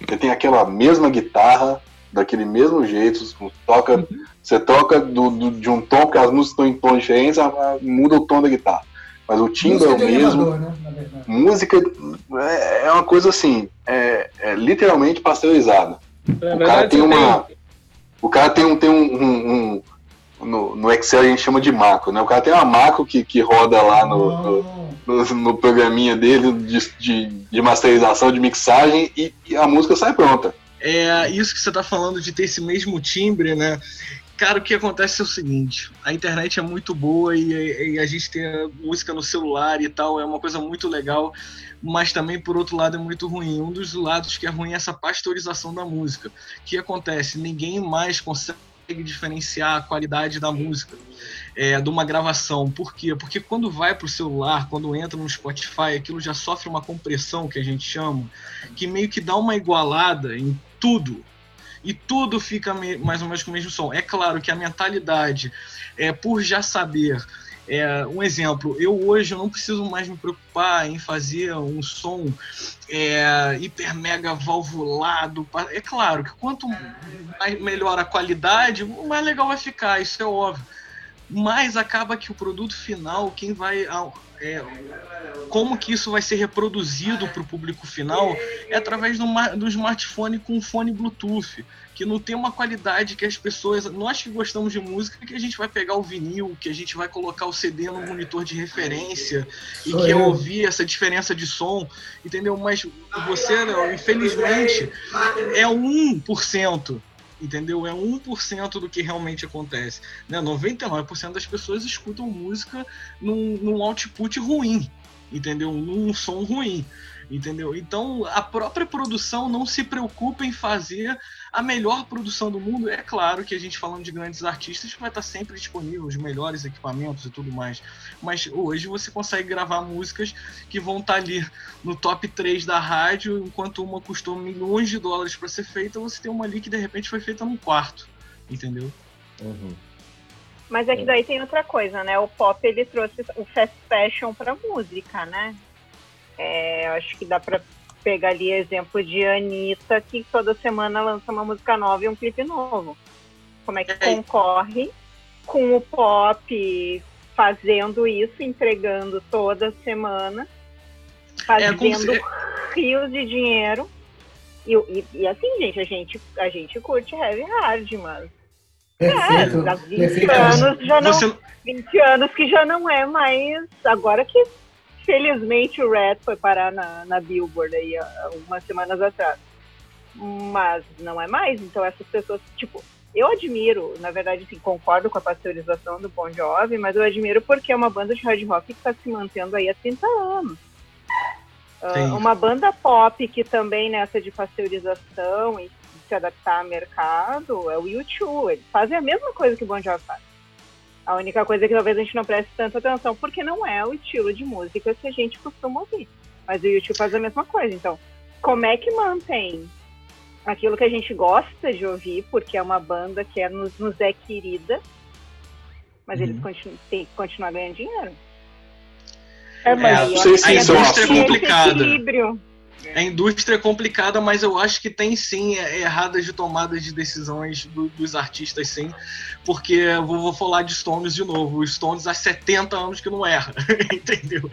Você tem aquela mesma guitarra, daquele mesmo jeito, toca, uhum. você toca do, do, de um tom, porque as músicas estão em tom diferente, muda o tom da guitarra. Mas o timbre é o mesmo. Né, música é, é, uma coisa assim, é, é literalmente pasteurizada. o cara tem uma. O cara tem um, tem um, um, no, no, Excel a gente chama de macro, né? O cara tem uma macro que, que roda lá no, no, no, programinha dele de, de, de, masterização, de mixagem e, e, a música sai pronta. É isso que você está falando de ter esse mesmo timbre, né? Cara, o que acontece é o seguinte: a internet é muito boa e, e a gente tem a música no celular e tal, é uma coisa muito legal, mas também, por outro lado, é muito ruim. Um dos lados que é ruim é essa pasteurização da música. O que acontece? Ninguém mais consegue consegue diferenciar a qualidade da música é, de uma gravação. Por quê? Porque quando vai para o celular, quando entra no Spotify, aquilo já sofre uma compressão, que a gente chama, que meio que dá uma igualada em tudo. E tudo fica mais ou menos com o mesmo som. É claro que a mentalidade, é, por já saber é, um exemplo, eu hoje não preciso mais me preocupar em fazer um som é, hiper mega valvulado. É claro que quanto mais melhor a qualidade, mais legal vai ficar, isso é óbvio. Mas acaba que o produto final, quem vai é, como que isso vai ser reproduzido para o público final é através do, do smartphone com fone Bluetooth, que não tem uma qualidade que as pessoas, nós que gostamos de música, que a gente vai pegar o vinil, que a gente vai colocar o CD no monitor de referência e que eu ouvir essa diferença de som, entendeu? Mas você, né, infelizmente, é 1% entendeu? É 1% do que realmente acontece. Né? 99% das pessoas escutam música num, num output ruim, entendeu? Num som ruim, entendeu? Então a própria produção não se preocupa em fazer a melhor produção do mundo. É claro que a gente falando de grandes artistas vai estar sempre disponível os melhores equipamentos e tudo mais. Mas hoje você consegue gravar músicas que vão estar ali no top 3 da rádio, enquanto uma custou milhões de dólares para ser feita, você tem uma ali que de repente foi feita num quarto, entendeu? Uhum. Mas é que daí tem outra coisa, né? O pop ele trouxe o fast fashion para música, né? É, acho que dá para pegar ali exemplo de Anitta, que toda semana lança uma música nova e um clipe novo. Como é que é. concorre com o pop fazendo isso, entregando toda semana, fazendo é, rios de dinheiro. E, e, e, assim, gente, a gente, a gente curte heavy hard, mas. Perfeito. É, há 20 Perfeito. anos já não. Você... 20 anos que já não é mais. Agora que Felizmente o Red foi parar na, na Billboard aí algumas semanas atrás. Mas não é mais, então essas pessoas, tipo, eu admiro, na verdade, assim, concordo com a pasteurização do Bon Jovi, mas eu admiro porque é uma banda de hard rock que está se mantendo aí há 30 anos. Uh, uma banda pop que também nessa de pasteurização e se adaptar ao mercado é o U2. Eles fazem a mesma coisa que o Bon Jovi faz. A única coisa é que talvez a gente não preste tanta atenção, porque não é o estilo de música que a gente costuma ouvir. Mas o YouTube faz a mesma coisa. Então, como é que mantém aquilo que a gente gosta de ouvir, porque é uma banda que é, nos, nos é querida, mas uhum. eles continuam, têm que continuar ganhando dinheiro. É, mas é, a indústria é complicada. A indústria é complicada, mas eu acho que tem sim é, erradas de tomada de decisões do, dos artistas, sim. Porque vou, vou, falar de Stones de novo. Os Stones há 70 anos que não erra, entendeu?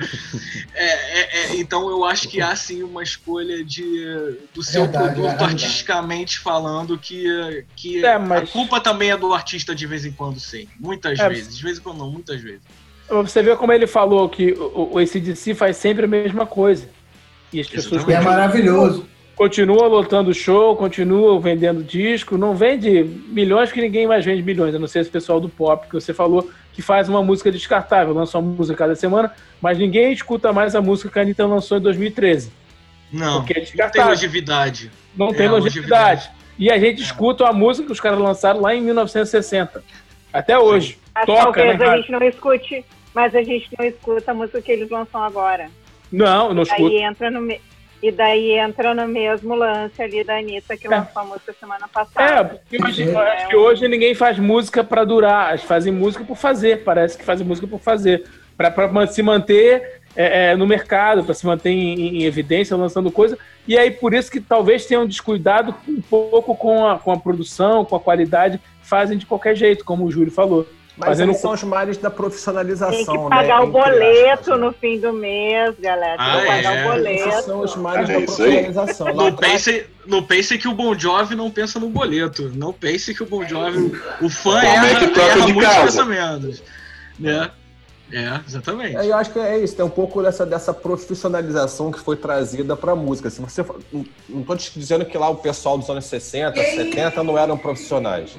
É, é, é, então eu acho que há sim uma escolha de, do seu verdade, produto artisticamente falando que, que mas... a culpa também é do artista de vez em quando, sim. Muitas vezes. De vez em quando não, muitas vezes. Você vê como ele falou que o, o ACDC faz sempre a mesma coisa. E as pessoas é maravilhoso. Continuam lotando show, continuam vendendo disco, não vende milhões que ninguém mais vende milhões, a não ser esse pessoal do pop que você falou que faz uma música descartável, lança uma música cada semana, mas ninguém escuta mais a música que a Anitta lançou em 2013. Não, é não tem longevidade. Não é, tem longevidade. E a gente é. escuta a música que os caras lançaram lá em 1960. Até hoje. Mas Toca, talvez né, a gente não escute, mas a gente não escuta a música que eles lançam agora. Não, não escuto. entra no e daí entra no mesmo lance ali da Anitta, que é. lançou a música semana passada. É, porque hoje, é. acho que hoje ninguém faz música para durar, eles fazem música por fazer, parece que fazem música por fazer. Para se manter é, é, no mercado, para se manter em, em, evidência, lançando coisa. E aí, por isso que talvez tenham descuidado um pouco com a, com a produção, com a qualidade, fazem de qualquer jeito, como o Júlio falou. Mas Fazendo... eles são os males da profissionalização, Tem que pagar né? o boleto no fim do mês, galera. Tem ah, que pagar é. o boleto. Esses são os males é da profissionalização. Não pense, não pense que o Bon Jovi não pensa no boleto. Não pense que o Bon Jovi... O fã é erra, erra muitos pensamentos. Né? É, exatamente. É, eu acho que é isso, tem um pouco dessa, dessa profissionalização que foi trazida para a música. Se você, não estou dizendo que lá o pessoal dos anos 60, 70 não eram profissionais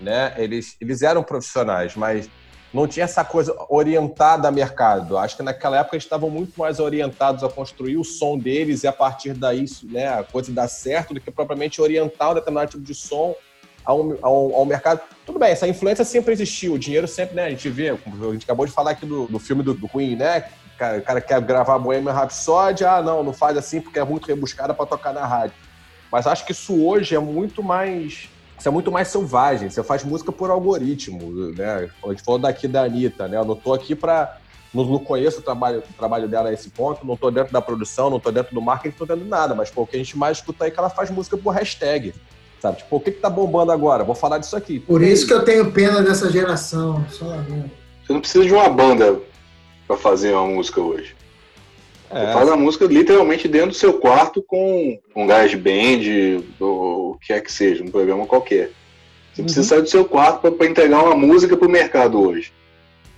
né? Eles, eles eram profissionais, mas não tinha essa coisa orientada a mercado. Acho que naquela época eles estavam muito mais orientados a construir o som deles e a partir daí né, a coisa dar certo do que propriamente orientar um determinado tipo de som ao, ao, ao, mercado. Tudo bem, essa influência sempre existiu, o dinheiro sempre, né? A gente vê, a gente acabou de falar aqui do, do filme do, do Queen, né? O cara, cara quer gravar Bohemian Rhapsody, ah, não, não faz assim porque é muito rebuscada para tocar na rádio. Mas acho que isso hoje é muito mais isso é muito mais selvagem. Você faz música por algoritmo, né? A gente falou daqui da Anitta, né? Eu não tô aqui para não, não, conheço o trabalho, o trabalho dela a esse ponto, não tô dentro da produção, não tô dentro do marketing, não tô dentro de nada, mas pô, o que a gente mais escuta aí é que ela faz música por hashtag. Sabe? Tipo, o que, que tá bombando agora? Vou falar disso aqui. Por isso que eu tenho pena dessa geração. Só Você não precisa de uma banda para fazer uma música hoje. É. Você faz a música literalmente dentro do seu quarto com um gás band, ou o que é que seja, um programa qualquer. Você uhum. precisa sair do seu quarto para entregar uma música para o mercado hoje.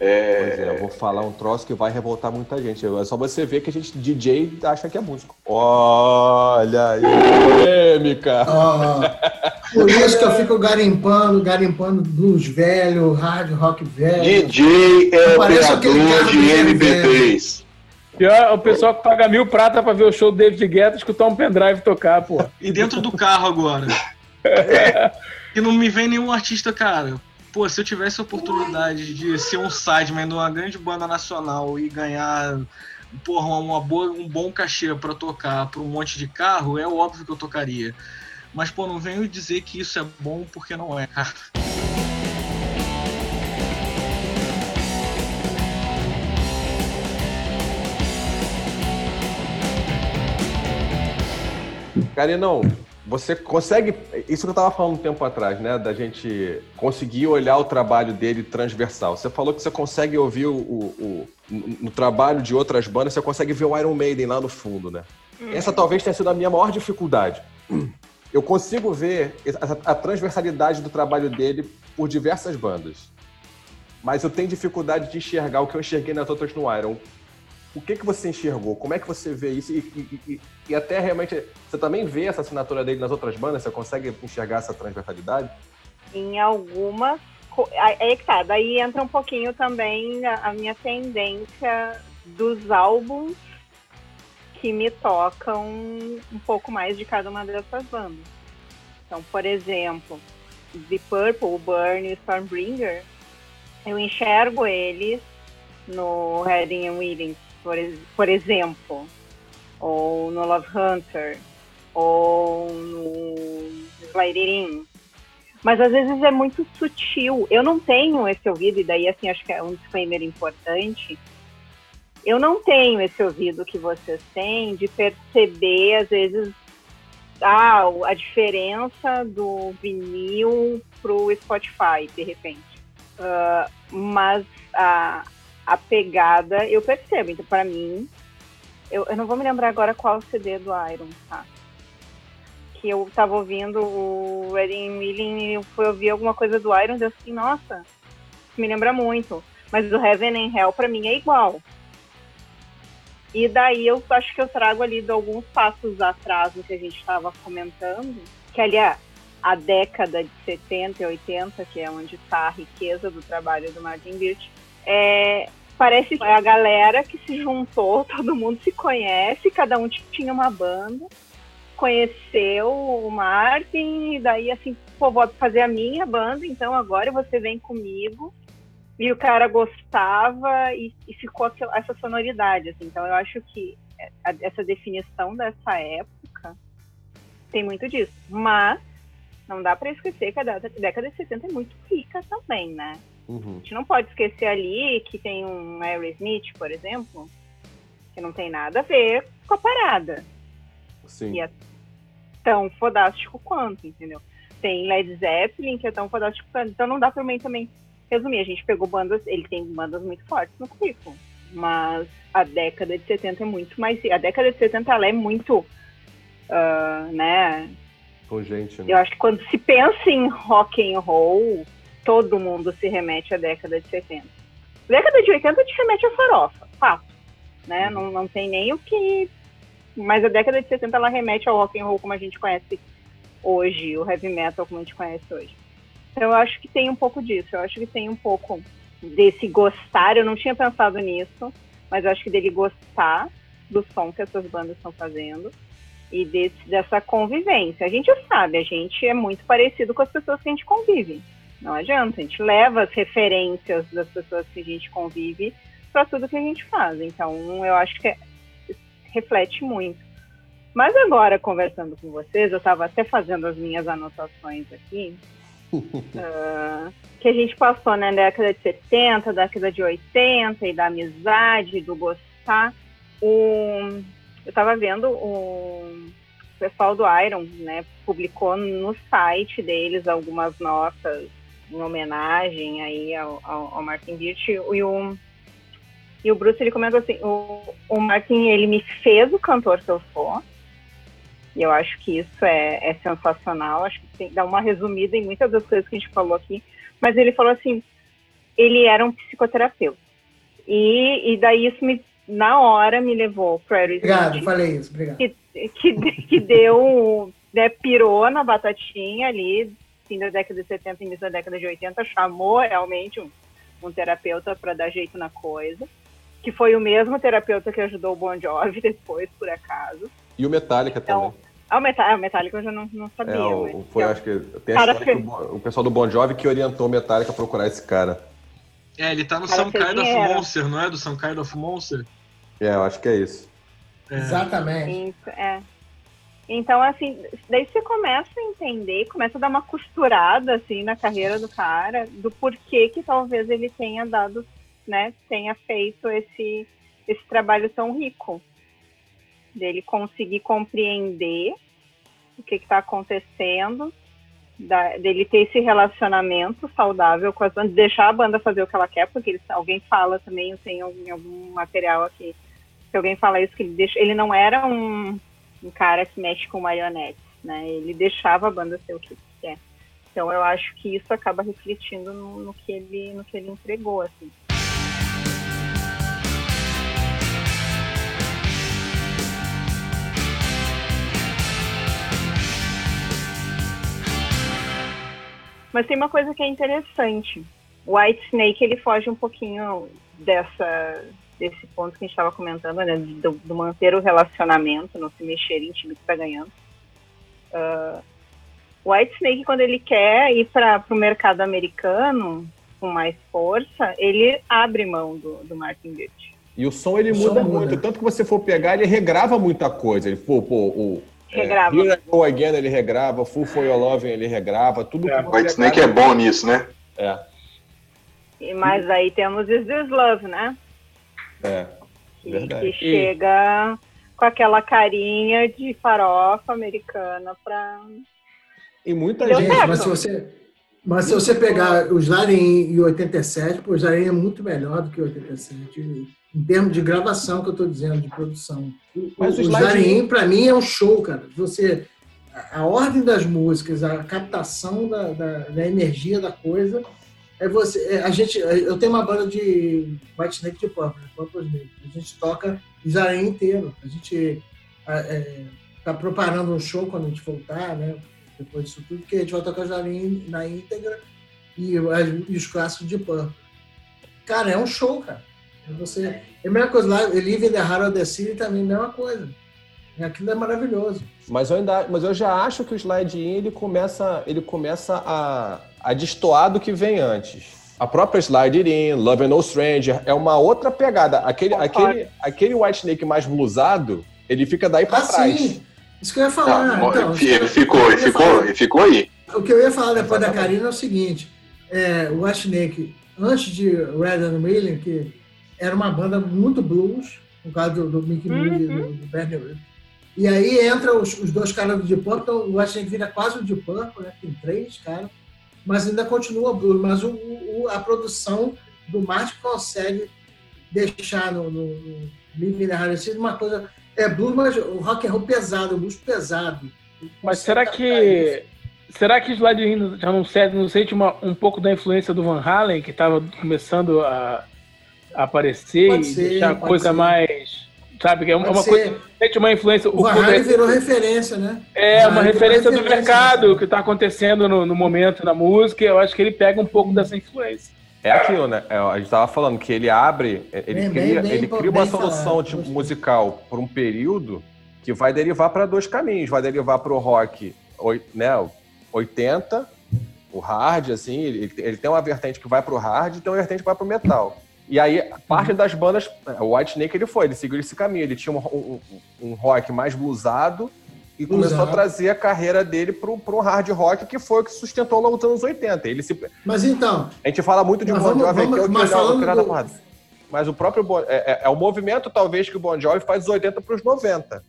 É... é... eu vou falar um troço que vai revoltar muita gente. É só você ver que a gente, DJ, acha que é músico. Olha aí, polêmica! Oh, por isso que eu fico garimpando, garimpando blues velho, rádio rock velho. DJ é operador de MP3. Pior, o pessoal que paga mil prata pra ver o show do David Guetta escutar um pendrive tocar, pô. E dentro do carro agora. e não me vem nenhum artista, cara. Pô, se eu tivesse a oportunidade de ser um sideman de uma grande banda nacional e ganhar porra, uma boa, um bom cachê para tocar para um monte de carro, é óbvio que eu tocaria. Mas, pô, não venho dizer que isso é bom porque não é, cara. Carinão, você consegue. Isso que eu estava falando um tempo atrás, né? Da gente conseguir olhar o trabalho dele transversal. Você falou que você consegue ouvir o, o, o no trabalho de outras bandas, você consegue ver o Iron Maiden lá no fundo, né? Hum. Essa talvez tenha sido a minha maior dificuldade. Eu consigo ver a, a transversalidade do trabalho dele por diversas bandas. Mas eu tenho dificuldade de enxergar o que eu enxerguei nas outras no Iron o que, que você enxergou? Como é que você vê isso? E, e, e, e, até realmente, você também vê essa assinatura dele nas outras bandas? Você consegue enxergar essa transversalidade? Em algumas. É que tá, daí entra um pouquinho também a, minha tendência dos álbuns que me tocam um pouco mais de cada uma dessas bandas. Então, por exemplo, The Purple, Burn e Stormbringer, eu enxergo eles no Heading and Willing por, por exemplo, ou no Love Hunter, ou no Sliding. Mas às vezes é muito sutil. Eu não tenho esse ouvido, e daí assim acho que é um disclaimer importante. Eu não tenho esse ouvido que vocês têm de perceber, às vezes, ah, a diferença do vinil pro Spotify, de repente. Uh, mas a, a pegada eu percebo. Então, para mim, eu, eu, não vou me lembrar agora qual o CD do Iron, tá? Que eu tava ouvindo o Reading Milling e fui ouvir alguma coisa do Iron e eu assim, nossa, me lembra muito. Mas o Heaven and Hell pra mim é igual. E daí eu acho que eu trago ali de alguns passos atrás do que a gente estava comentando, que ali é a década de 70 e 80, que é onde está a riqueza do trabalho do Martin Birch, é, parece é a galera que se juntou, todo mundo se conhece, cada um tinha uma banda, conheceu o Martin, e daí assim, pô, vou fazer a minha banda, então agora você vem comigo. E o cara gostava e, e ficou essa sonoridade, assim. Então eu acho que essa definição dessa época tem muito disso. Mas não dá para esquecer que a década de 70 é muito rica também, né? Uhum. A gente não pode esquecer ali que tem um Aerosmith, por exemplo, que não tem nada a ver com a parada. Sim. E é tão fodástico quanto, entendeu? Tem Led Zeppelin, que é tão fodástico quanto. Então não dá pra mim também resumir. A gente pegou bandas, ele tem bandas muito fortes no currículo. Mas a década de 70 é muito mais. A década de 70 ela é muito. Uh, né? Pungente, né? Eu acho que quando se pensa em rock and roll, todo mundo se remete à década de 70. A década de 80 te remete à farofa, fato. Né? Não, não tem nem o que. Mas a década de 70 ela remete ao rock and roll como a gente conhece hoje, o heavy metal como a gente conhece hoje. Então eu acho que tem um pouco disso. Eu acho que tem um pouco desse gostar. Eu não tinha pensado nisso, mas eu acho que dele gostar do som que essas bandas estão fazendo e desse, dessa convivência. A gente sabe, a gente é muito parecido com as pessoas que a gente convive. Não adianta, a gente leva as referências das pessoas que a gente convive para tudo que a gente faz. Então, eu acho que é, reflete muito. Mas agora, conversando com vocês, eu estava até fazendo as minhas anotações aqui, uh, que a gente passou na né, década de 70, década de 80, e da amizade, do gostar. Um, eu estava vendo o pessoal do Iron, né, publicou no site deles algumas notas em homenagem aí ao, ao, ao Martin Birch. E o e o Bruce ele comentou assim, o, o Martin ele me fez o cantor que eu sou. E eu acho que isso é, é sensacional, acho que tem, dá uma resumida em muitas das coisas que a gente falou aqui, mas ele falou assim, ele era um psicoterapeuta. E, e daí isso me na hora me levou para Aerosmith. Obrigado, falei isso, obrigado. Que, que, que deu, né, pirou na batatinha ali, fim da década de 70, início da década de 80, chamou realmente um, um terapeuta para dar jeito na coisa, que foi o mesmo terapeuta que ajudou o Bon Jovi depois, por acaso. E o Metallica então, também. Ah, o, Metallica, o Metallica eu já não, não sabia. É, o, foi, acho que tem a que o, o, pessoal do Bon Jovi que orientou o Metallica a procurar esse cara. É, ele tá no Some Kind of Monster, não é? Do Some Kind of Monster? É, eu acho que é isso. É. Exatamente. Isso, é. Então, assim, daí você começa a entender, começa a dar uma costurada, assim, na carreira do cara, do porquê que talvez ele tenha dado, né, tenha feito esse, esse trabalho tão rico. Dele conseguir compreender o que está acontecendo, da, dele ter esse relacionamento saudável com as bandas, deixar a banda fazer o que ela quer, porque ele, alguém fala também, eu tenho algum, algum material aqui se alguém fala isso, que ele, deixa, ele não era um, um cara que mexe com marionetes, né? Ele deixava a banda ser o que quer. Então eu acho que isso acaba refletindo no, no, que, ele, no que ele entregou, assim. Mas tem uma coisa que é interessante. O White Snake ele foge um pouquinho dessa desse ponto que a gente estava comentando, né, do, do, manter o relacionamento, não se mexer em time que está ganhando. Uh, o White Snake, quando ele quer ir para o mercado americano com mais força, ele abre mão do, do Martin Birch. E o som ele o muda som muito, muda. tanto que você for pegar, ele regrava muita coisa. Ele, pô, pô, o, Regrava. É, Here I Go Again ele regrava, Full For Your Loving ele regrava, tudo é. O White Snake é bom nisso, né? É. E, mas aí temos Is This Love, né? É, verdade. Que, que chega com aquela carinha de farofa americana pra... E muita gente... Mas se você, mas se você pegar o Slarin em 87, pô, o Slarin é muito melhor do que o 87, em termos de gravação que eu estou dizendo, de produção. Mas o, o Slarin, para mim, é um show, cara. Você, a, a ordem das músicas, a captação da, da, da energia da coisa, é você. É, a gente, eu tenho uma banda de White Snake de Purple, Purple Snake. A gente toca Israel inteiro. A gente é, tá preparando um show quando a gente voltar, né? Depois disso tudo, que a gente vai tocar Jarim na íntegra e, e os clássicos de Purple. Cara, é um show, cara. É você, é a mesma coisa lá, Live in the Heart of the City também é mesma coisa. Aquilo é maravilhoso. Mas eu ainda, mas eu já acho que o slide ele começa, ele começa a, a destoar do que vem antes. A própria Slide In, Love and No Stranger, é uma outra pegada. Aquele, aquele, aquele White Snake mais blusado, ele fica daí para ah, trás. Sim. Isso que eu ia falar. Não, então, ele ficou, ele ficou, ele ficou aí. O que eu ia falar depois da Karina é o seguinte: é, o White Snake, antes de Red and Million, que era uma banda muito blues, no caso do, do Mickey uhum. Moody e do, do Bernie E aí entra os, os dois caras do Deep Purple, então o White Snake vira quase o Deep Purple, né? Tem três caras mas ainda continua blues. Mas o, o, a produção do Martin consegue deixar no, no, no Living the uma coisa. É blues, mas o rock and roll pesado, blues pesado. Mas será que. Será que Slade já não sente, não sente uma, um pouco da influência do Van Halen, que estava começando a, a aparecer pode e ser, deixar a coisa ser. mais Sabe? Que é uma, coisa. Tem uma influência. O, o virou referência, né? É, uma referência, referência, do mercado que está acontecendo no, no, momento na música. Eu acho que ele pega um pouco dessa influência. É aquilo, né? É, a gente estava falando que ele abre, ele bem, cria, bem, ele bem, cria uma solução tipo, musical por um período que vai derivar para dois caminhos. Vai derivar para o rock né, 80, o hard, assim, ele, ele tem uma vertente que vai para o hard e tem uma vertente que vai para o metal. E aí, parte das bandas, o White Snake ele foi, ele seguiu esse caminho. Ele tinha um, um, um rock mais blusado e começou a trazer a carreira dele para o hard rock, que foi o que sustentou ao longo dos anos 80. Ele se... Mas então. A gente fala muito de Bon Jovi aqui, é o mas, falando do... mas o próprio. É, é, é, o movimento, talvez, que o Bon Jovi faz dos 80 para os 90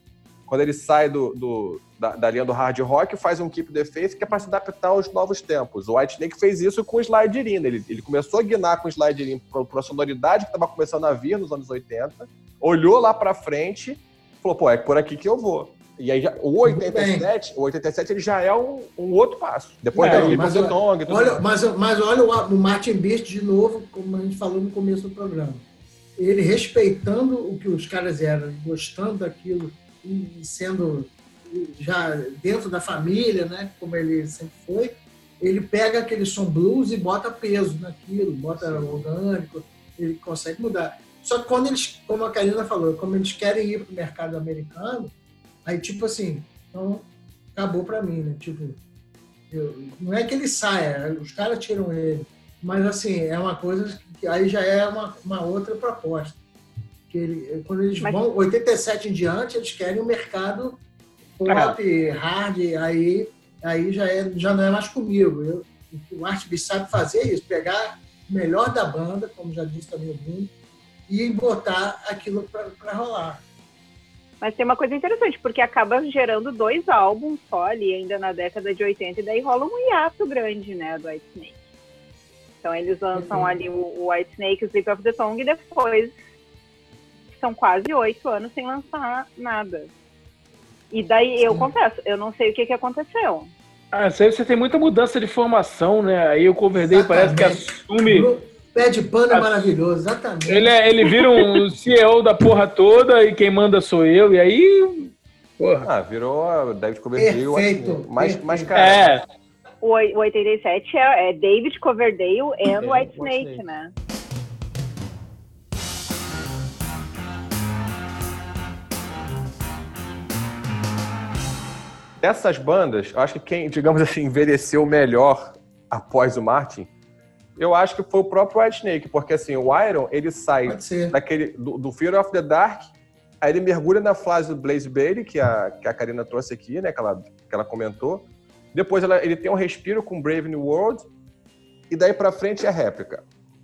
quando ele sai do, do da, da, linha do hard rock, faz um Keep the Faith que é para se adaptar aos novos tempos. O White Snake fez isso com o Slide In. Ele, ele começou a guinar com o Slide In para a sonoridade que estava começando a vir nos anos 80, olhou lá para frente, falou, pô, é por aqui que eu vou. E aí, o 87, o 87 ele já é um, um outro passo. Depois é, da mas, olha, Tong, olha, mas, mas olha o, o Martin Beast de novo, como a gente falou no começo do programa. Ele respeitando o que os caras eram, gostando daquilo, sendo já dentro da família, né, como ele sempre foi, ele pega aquele som blues e bota peso naquilo, bota Sim. orgânico, ele consegue mudar. Só que quando eles, como a Karina falou, como eles querem ir para o mercado americano, aí tipo assim, então acabou para mim, né? Tipo, eu, não é que ele saia, os caras tiram ele, mas assim, é uma coisa que aí já é uma, uma outra proposta que ele, quando eles Mas... vão, 87 em diante, eles querem o um mercado pop, hard, aí, aí já, é, já não é mais comigo. Eu, o Artbeat sabe fazer isso, pegar o melhor da banda, como já disse também o Bruno, e botar aquilo para rolar. Mas tem uma coisa interessante, porque acaba gerando dois álbuns só ali, ainda na década de 80, e daí rola um hiato grande, né, do White Snake. Então eles lançam uhum. ali o, White Snake, o Sleep of the Tongue, e depois são quase oito anos sem lançar nada. E daí, eu confesso, eu não sei o que, que aconteceu. Ah, sei você tem muita mudança de formação, né? Aí o Coverdale parece que assume. Pé de pano é maravilhoso, exatamente. Ele, é, ele vira um CEO da porra toda e quem manda sou eu, e aí. Porra. Ah, virou a David Coverdale. Perfeito. Mais, mais cara. É. O, o 87 é, é David Coverdale e é, White Snake, né? Dessas bandas, eu acho que quem, digamos assim, envelheceu melhor após o Martin, eu acho que foi o próprio White Snake, porque assim, o Iron, ele sai daquele do, do, Fear of the Dark Aí ele mergulha na fase do Blaze Bailey, que a, que a Karina trouxe aqui, né? Que ela, que ela comentou. Depois ela, ele tem um respiro com Brave New World. E daí pra frente é réplica.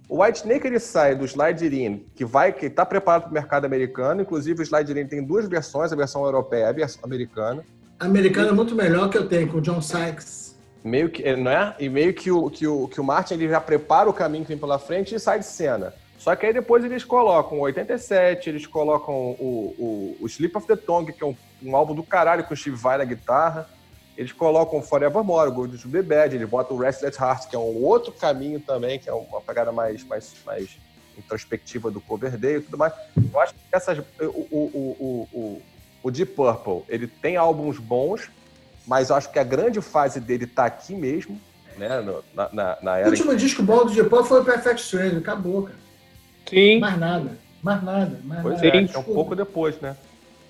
O White Snake ele sai do Sliderin, que vai, que está preparado para o mercado americano. Inclusive, o Sliderin tem duas versões, a versão europeia e a versão americana. A americana é muito melhor que eu tenho, com o John Sykes. Meio que, não é? E meio que o, que o, que o Martin ele já prepara o caminho que vem pela frente e sai de cena. Só que aí depois eles colocam o 87, eles colocam o, o, o Sleep of the Tongue, que é um, um álbum do caralho com o Steve Vai na guitarra. Eles colocam Forevermore, Gold to Be Bad, eles botam o Restless Heart, que é um outro caminho também, que é uma pegada mais, mais, mais introspectiva do Coverdale e tudo mais. Eu acho que essas, o, o, o, o, o Deep Purple, ele tem álbuns bons, mas eu acho que a grande fase dele tá aqui mesmo, né, no, na, na, na era... O último disco bom do Deep Purple foi o Perfect Stranger, acabou, cara. Sim. Mais nada, mais nada, mais pois nada. É, é um pouco depois, né?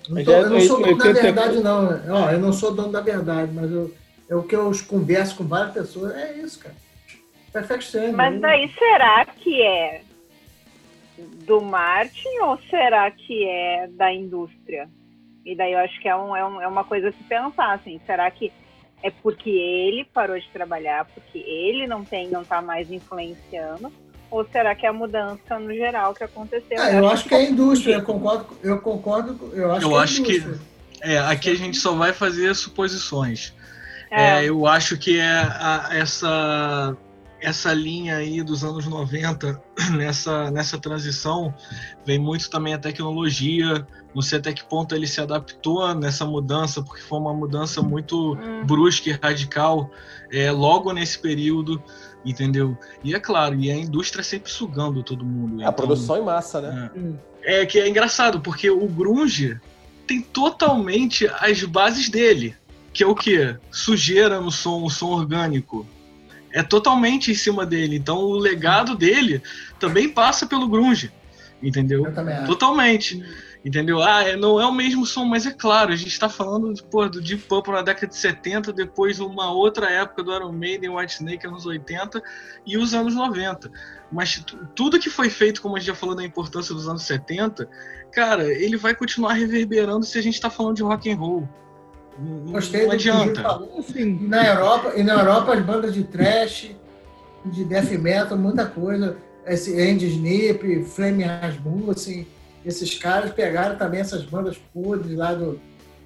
Não tô, eu não sou dono da verdade, não. Né? Ó, eu não sou dono da verdade, mas eu, é o que eu converso com várias pessoas. É isso, cara. Perfect Stranger. Mas daí será que é do Martin ou será que é da indústria? E daí eu acho que é, um, é, um, é uma coisa a se pensar, assim, será que é porque ele parou de trabalhar, porque ele não tem, não tá mais influenciando? Ou será que é a mudança no geral que aconteceu? Ah, eu acho que é a indústria, eu concordo, eu concordo, eu acho eu que é acho que é, aqui a gente só vai fazer suposições. É. É, eu acho que é a, essa essa linha aí dos anos 90, nessa, nessa transição, vem muito também a tecnologia. Não sei até que ponto ele se adaptou nessa mudança, porque foi uma mudança muito hum. brusca e radical é, logo nesse período, entendeu? E é claro, e a indústria sempre sugando todo mundo. A então, produção em massa, né? É, é que é engraçado, porque o grunge tem totalmente as bases dele, que é o que? Sujeira no som, o som orgânico. É totalmente em cima dele. Então o legado dele também passa pelo grunge, entendeu? Totalmente. Entendeu? Ah, é, não é o mesmo som, mas é claro, a gente está falando pô, do Deep Purple na década de 70, depois uma outra época do Iron Maiden, White Snake, anos 80 e os anos 90. Mas tudo que foi feito, como a gente já falou da importância dos anos 70, cara, ele vai continuar reverberando se a gente está falando de rock and roll. Gostei não adianta. Assim, na Europa, e na Europa as bandas de thrash, de death metal, muita coisa. Esse Andy Snip, Flame Rasmussen, assim, esses caras pegaram também essas bandas podres lá do,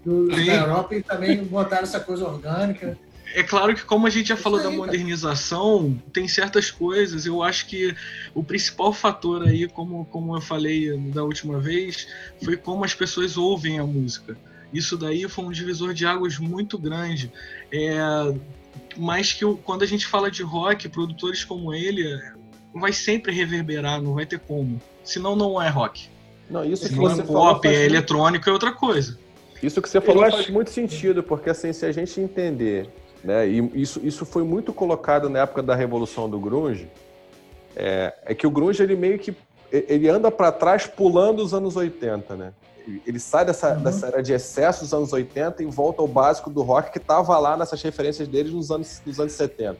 do da Europa e também botaram essa coisa orgânica. É claro que, como a gente já falou aí, da modernização, tem certas coisas. Eu acho que o principal fator aí, como, como eu falei da última vez, foi como as pessoas ouvem a música. Isso daí foi um divisor de águas muito grande. É, mas que quando a gente fala de rock, produtores como ele vai sempre reverberar, não vai ter como. Senão não é rock. Não, isso que você falou pop, é eletrônico é outra coisa. Isso que você falou faz muito sentido, porque assim, se a gente entender, né, e isso, isso foi muito colocado na época da revolução do grunge, é, é que o grunge ele meio que ele anda para trás pulando os anos 80, né? Ele sai dessa, uhum. dessa era de excesso dos anos 80 e volta ao básico do rock que estava lá nessas referências deles nos anos, nos anos 70.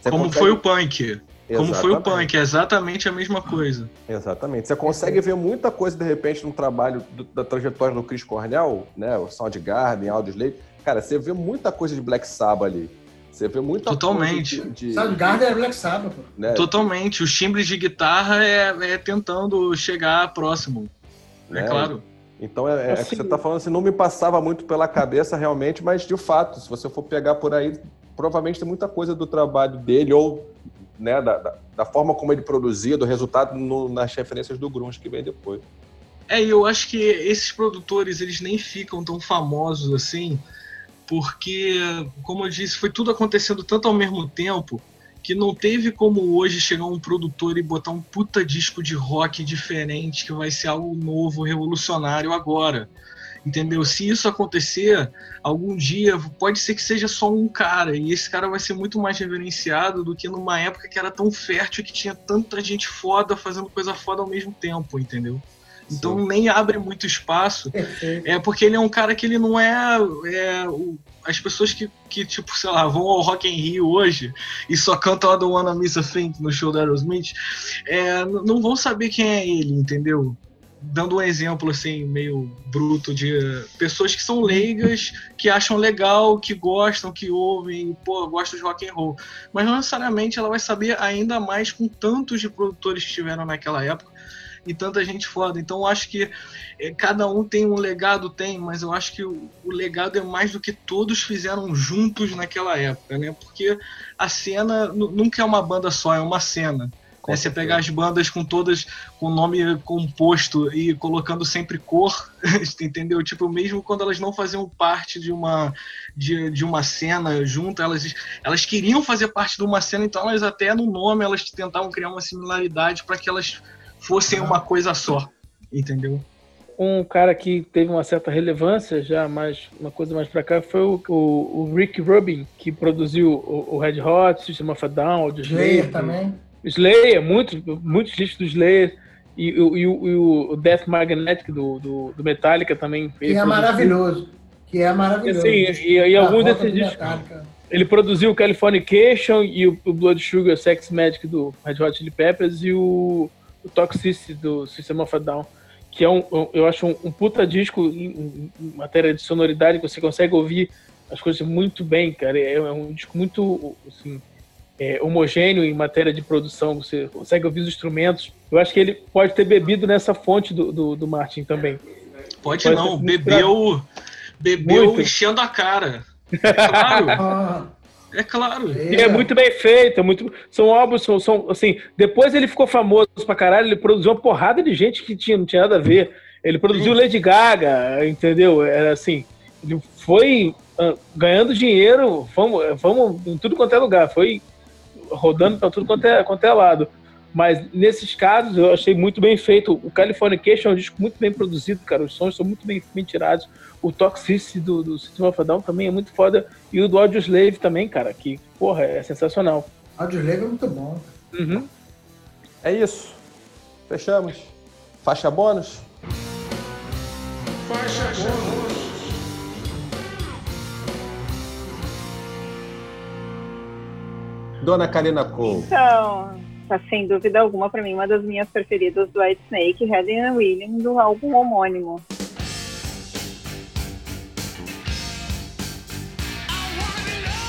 Você Como consegue... foi o punk. Como foi o punk, é exatamente a mesma coisa. Exatamente. Você consegue ver muita coisa, de repente, no trabalho do, da trajetória do Chris Cornell, né? O Soundgarden, Audioslave. Cara, você vê muita coisa de Black Sabbath ali. Você vê muita Totalmente. coisa de... de... Soundgarden é Black Sabbath, pô. Né? Totalmente. Os timbres de guitarra é, é tentando chegar próximo. É né? É claro. Então, é, é assim, que você está falando assim, não me passava muito pela cabeça realmente, mas de fato, se você for pegar por aí, provavelmente tem muita coisa do trabalho dele ou né, da, da, da, forma como ele produzia, do resultado no, nas referências do grunge que vem depois. É, eu acho que esses produtores eles nem ficam tão famosos assim, porque, como eu disse, foi tudo acontecendo tanto ao mesmo tempo que não teve como hoje chegar um produtor e botar um puta disco de rock diferente que vai ser algo novo, revolucionário agora entendeu? Se isso acontecer, algum dia pode ser que seja só um cara, e esse cara vai ser muito mais reverenciado do que numa época que era tão fértil que tinha tanta gente foda fazendo coisa foda ao mesmo tempo, entendeu? Então Sim. nem abre muito espaço. É porque ele é um cara que ele não é, é o, as pessoas que, que, tipo, sei lá, vão ao Rock in Rio hoje e só cantam a do Wanna Miss a no show da Aerosmith, é, não vão saber quem é ele, entendeu? Dando um exemplo assim meio bruto de pessoas que são leigas, que acham legal, que gostam, que ouvem, pô, gostam de rock and roll, mas não necessariamente ela vai saber ainda mais com tantos de produtores que tiveram naquela época e tanta gente foda. Então eu acho que é, cada um tem um legado, tem, mas eu acho que o, o, legado é mais do que todos fizeram juntos naquela época, né? Porque a cena nunca é uma banda só, é uma cena. É você pegar as bandas com todas com nome composto e colocando sempre cor, entendeu? Tipo, mesmo quando elas não faziam parte de uma de, de uma cena junto, elas, elas queriam fazer parte de uma cena, então elas até no nome elas tentavam criar uma similaridade para que elas fossem uma coisa só, entendeu? Um cara que teve uma certa relevância, já mais uma coisa mais para cá, foi o, o, o, Rick Rubin, que produziu o, o Red Hot, System of a Down, o Slayer também. Slayer, muitos muito discos do Slayer. E, e, e, o, o Death Magnetic do, do, do Metallica também. Que é maravilhoso. Que é maravilhoso. Sim, e, e alguns desses discos. Ele produziu o Californication e o, o Blood Sugar Sex Magic do Red Hot Chili Peppers e o o Toxicity do System of a Down, que é um, eu acho um, um puta disco em, em, matéria de sonoridade, que você consegue ouvir as coisas muito bem, cara. É, é um disco muito assim, é, homogêneo em matéria de produção, você consegue ouvir os instrumentos. Eu acho que ele pode ter bebido nessa fonte do, do, do Martin também. Pode, pode não, bebeu, bebeu enchendo a cara. É claro. É claro. É. é muito bem feito, é muito. São álbuns, são, são, assim. Depois ele ficou famoso pra caralho, ele produziu uma porrada de gente que tinha, não tinha nada a ver. Ele produziu Sim. Lady Gaga, entendeu? Era assim. Ele foi uh, ganhando dinheiro, vamos, vamos em tudo quanto é lugar. Foi rodando pra tudo quanto é, quanto é lado. Mas nesses casos eu achei muito bem feito. O Californication é um disco muito bem produzido, cara. Os sons são muito bem, bem tirados. O Toxicity do, do System of Down também é muito foda. E o do Audio Slave também, cara, que, porra, é sensacional. Audio Slave é muito bom. Uhum. É isso. Fechamos. Faixa bônus? Faixa bônus. Dona Karina Cole. Então, tá sem dúvida alguma para mim uma das minhas preferidas do White Snake, Helen Williams, do álbum homônimo.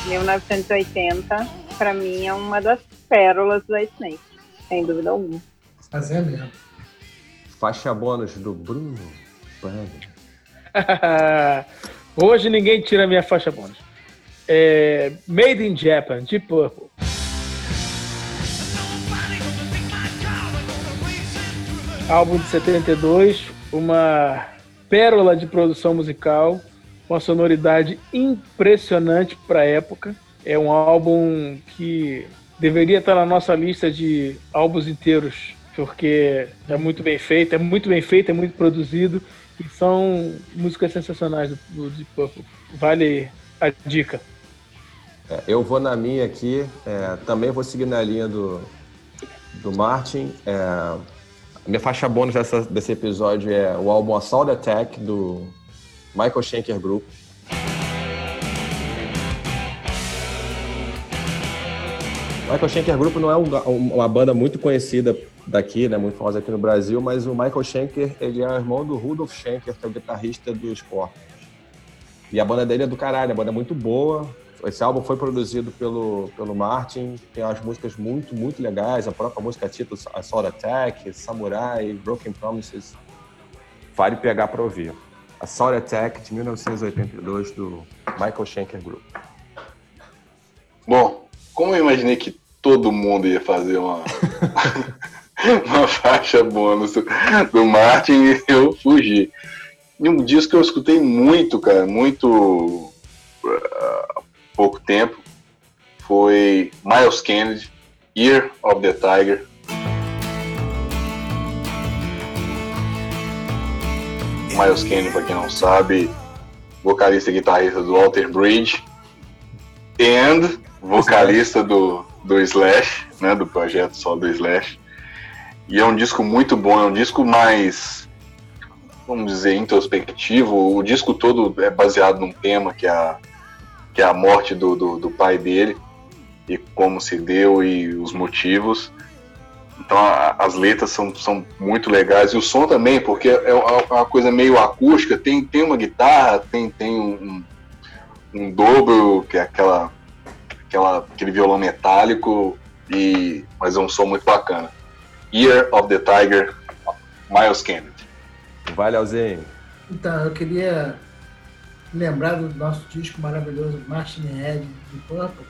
1980, para mim, é uma das pérolas do White Snake, sem dúvida alguma. Mas é mesmo. Faixa bônus do Bruno Hoje ninguém tira minha faixa bônus. É Made in Japan, de Purple. Álbum de 72, uma pérola de produção musical uma sonoridade impressionante para a época. É um álbum que deveria estar na nossa lista de álbuns inteiros, porque é muito bem feito, é muito bem feito, é muito produzido e são músicas sensacionais do, Deep Purple. Vale a dica. É, eu vou na minha aqui, é, também vou seguir na linha do, do Martin. É, a minha faixa bônus dessa, desse episódio é o álbum Assault Attack, do Michael Schenker Group. Michael Schenker Group não é uma banda muito conhecida daqui, né, muito famosa aqui no Brasil, mas o Michael Schenker, ele é irmão do Rudolf Schenker, que é o guitarrista dos Scorpions. E a banda dele é do caralho, a banda é muito boa. Esse álbum foi produzido pelo, pelo Martin, tem umas músicas muito, muito legais, a própria música título, Assault Attack, Samurai, Broken Promises. Vale pegar para ouvir. Assault Attack de 1982 do Michael Schenker Group. Bom, como eu imaginei que todo mundo ia fazer uma, uma faixa bônus do Martin, eu fugi. E um disco que eu escutei muito, cara, muito pouco tempo, foi Miles Kennedy, Year of the Tiger, Miles Kennedy, para quem não sabe, vocalista e guitarrista do Walter Bridge, and vocalista do, do Slash, né, do projeto só do Slash. E é um disco muito bom, é um disco mais, vamos dizer, introspectivo. O disco todo é baseado num tema que a, que é a morte do, do, do pai dele e como se deu e os motivos. Então a, as letras são, são muito legais e o som também, porque é uma coisa meio acústica, tem, tem uma guitarra, tem, tem um, um dobro, que é aquela, aquela, aquele violão metálico, e, mas é um som muito bacana. Year of the Tiger, Miles Kennedy. Vai, Leozinho. Então, eu queria lembrar do nosso disco maravilhoso, Martin Head, de Purple,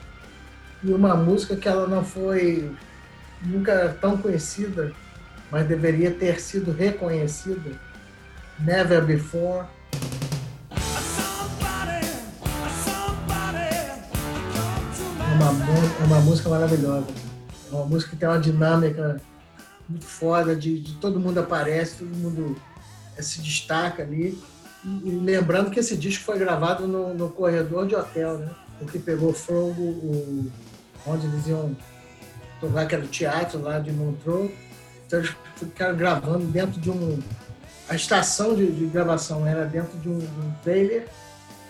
e uma música que ela não foi nunca tão conhecida, mas deveria ter sido reconhecida, Never Before. É uma, é uma música maravilhosa. É uma música que tem uma dinâmica muito foda, de, de todo mundo aparece, todo mundo eh, se destaca ali. Lembrando que esse disco foi gravado no, no corredor de hotel, né? Porque pegou fogo o, onde eles iam tocar aquele teatro lá de Montreux. Então eles ficaram gravando dentro de um. A estação de, de gravação era dentro de um, de um trailer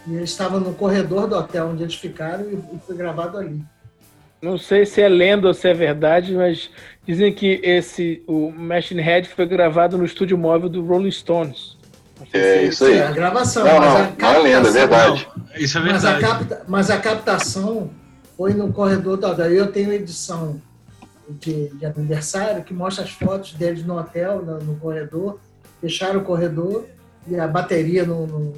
e eles estavam no corredor do hotel onde eles ficaram e foi gravado ali. Não sei se é lenda ou se é verdade, mas dizem que esse o Machine Head foi gravado no estúdio móvel do Rolling Stones. É isso aí. É a gravação, não, mas não, a captação, não é lenda, é verdade. Não, isso é verdade. Mas a, capta, mas a captação foi no corredor do hotel. Eu tenho edição de, de, aniversário que mostra as fotos deles no hotel, no, no corredor, fecharam o corredor e a bateria no, no,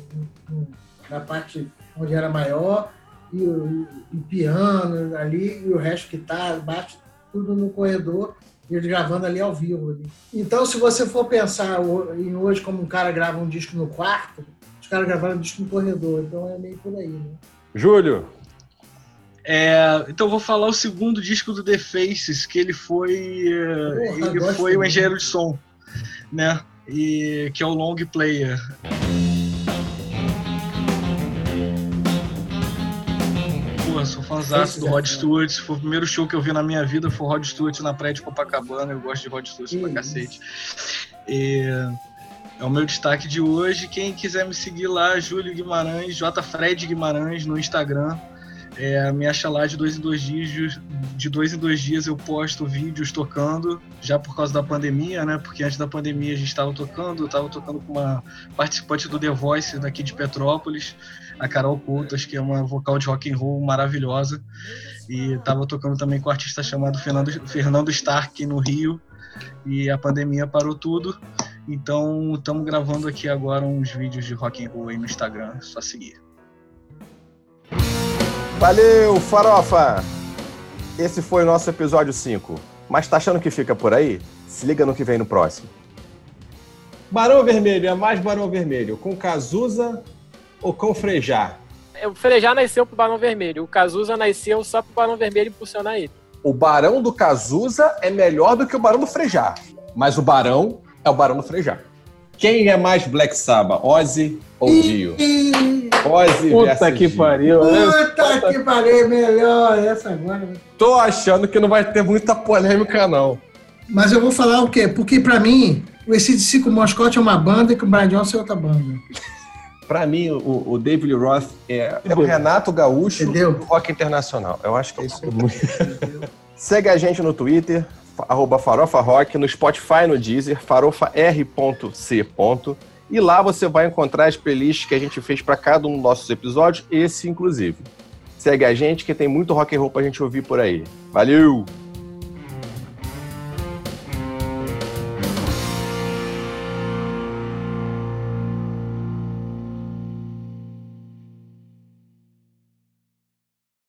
no, na parte onde era maior e o, o, piano ali e o resto guitarra, baixo, tudo no corredor eles gravando ali ao vivo. Ali. Então, se você for pensar em hoje como um cara grava um disco no quarto, os caras gravaram um disco no corredor, então é meio por aí. Né? Júlio, é, então vou falar o segundo disco do The Faces, que ele foi Porra, ele foi o engenheiro de som, né? E que é o Long Player. Fãzão do Rod Stewart. Foi o primeiro show que eu vi na minha vida, foi o Rod Stewart na praia de Copacabana. Eu gosto de Rod Stewart pra cacete. E é o meu destaque de hoje. Quem quiser me seguir lá, Júlio Guimarães, J. Fred Guimarães no Instagram. É, me acha lá de dois em dois dias. De dois em dois dias eu posto vídeos tocando, já por causa da pandemia, né? Porque antes da pandemia a gente estava tocando, eu estava tocando com uma participante do The Voice daqui de Petrópolis, a Carol Coutas, que é uma vocal de rock and roll maravilhosa. E estava tocando também com um artista chamado Fernando, Fernando Stark no Rio. E a pandemia parou tudo. Então estamos gravando aqui agora uns vídeos de rock and roll aí no Instagram, é só seguir. Valeu, farofa! Esse foi o nosso episódio 5. Mas tá achando que fica por aí? Se liga no que vem no próximo. Barão Vermelho é mais Barão Vermelho, com Cazuza ou com Frejá? O Frejá nasceu pro Barão Vermelho, o Cazuza nasceu só pro Barão Vermelho impulsionar ele. O Barão do Cazuza é melhor do que o Barão do Frejá, mas o Barão é o Barão do Frejá. Quem é mais Black Sabbath, Ozzy ou Dio? Ozzy Puta que pariu. Né? Puta que pariu, melhor essa agora. Tô achando que não vai ter muita polêmica, não. Mas eu vou falar o quê? Porque pra mim, o ACDC com o Moscote é uma banda e que o Brian Johnson é outra banda. Pra mim, o, o David Roth é, é o Renato Gaúcho Entendeu? do rock internacional. Eu acho que é isso. Segue a gente no Twitter, arroba Farofa Rock, no Spotify, no Deezer, farofar.c. E lá você vai encontrar as playlists que a gente fez para cada um dos nossos episódios, esse inclusive. Segue a gente que tem muito rock and roll pra gente ouvir por aí. Valeu!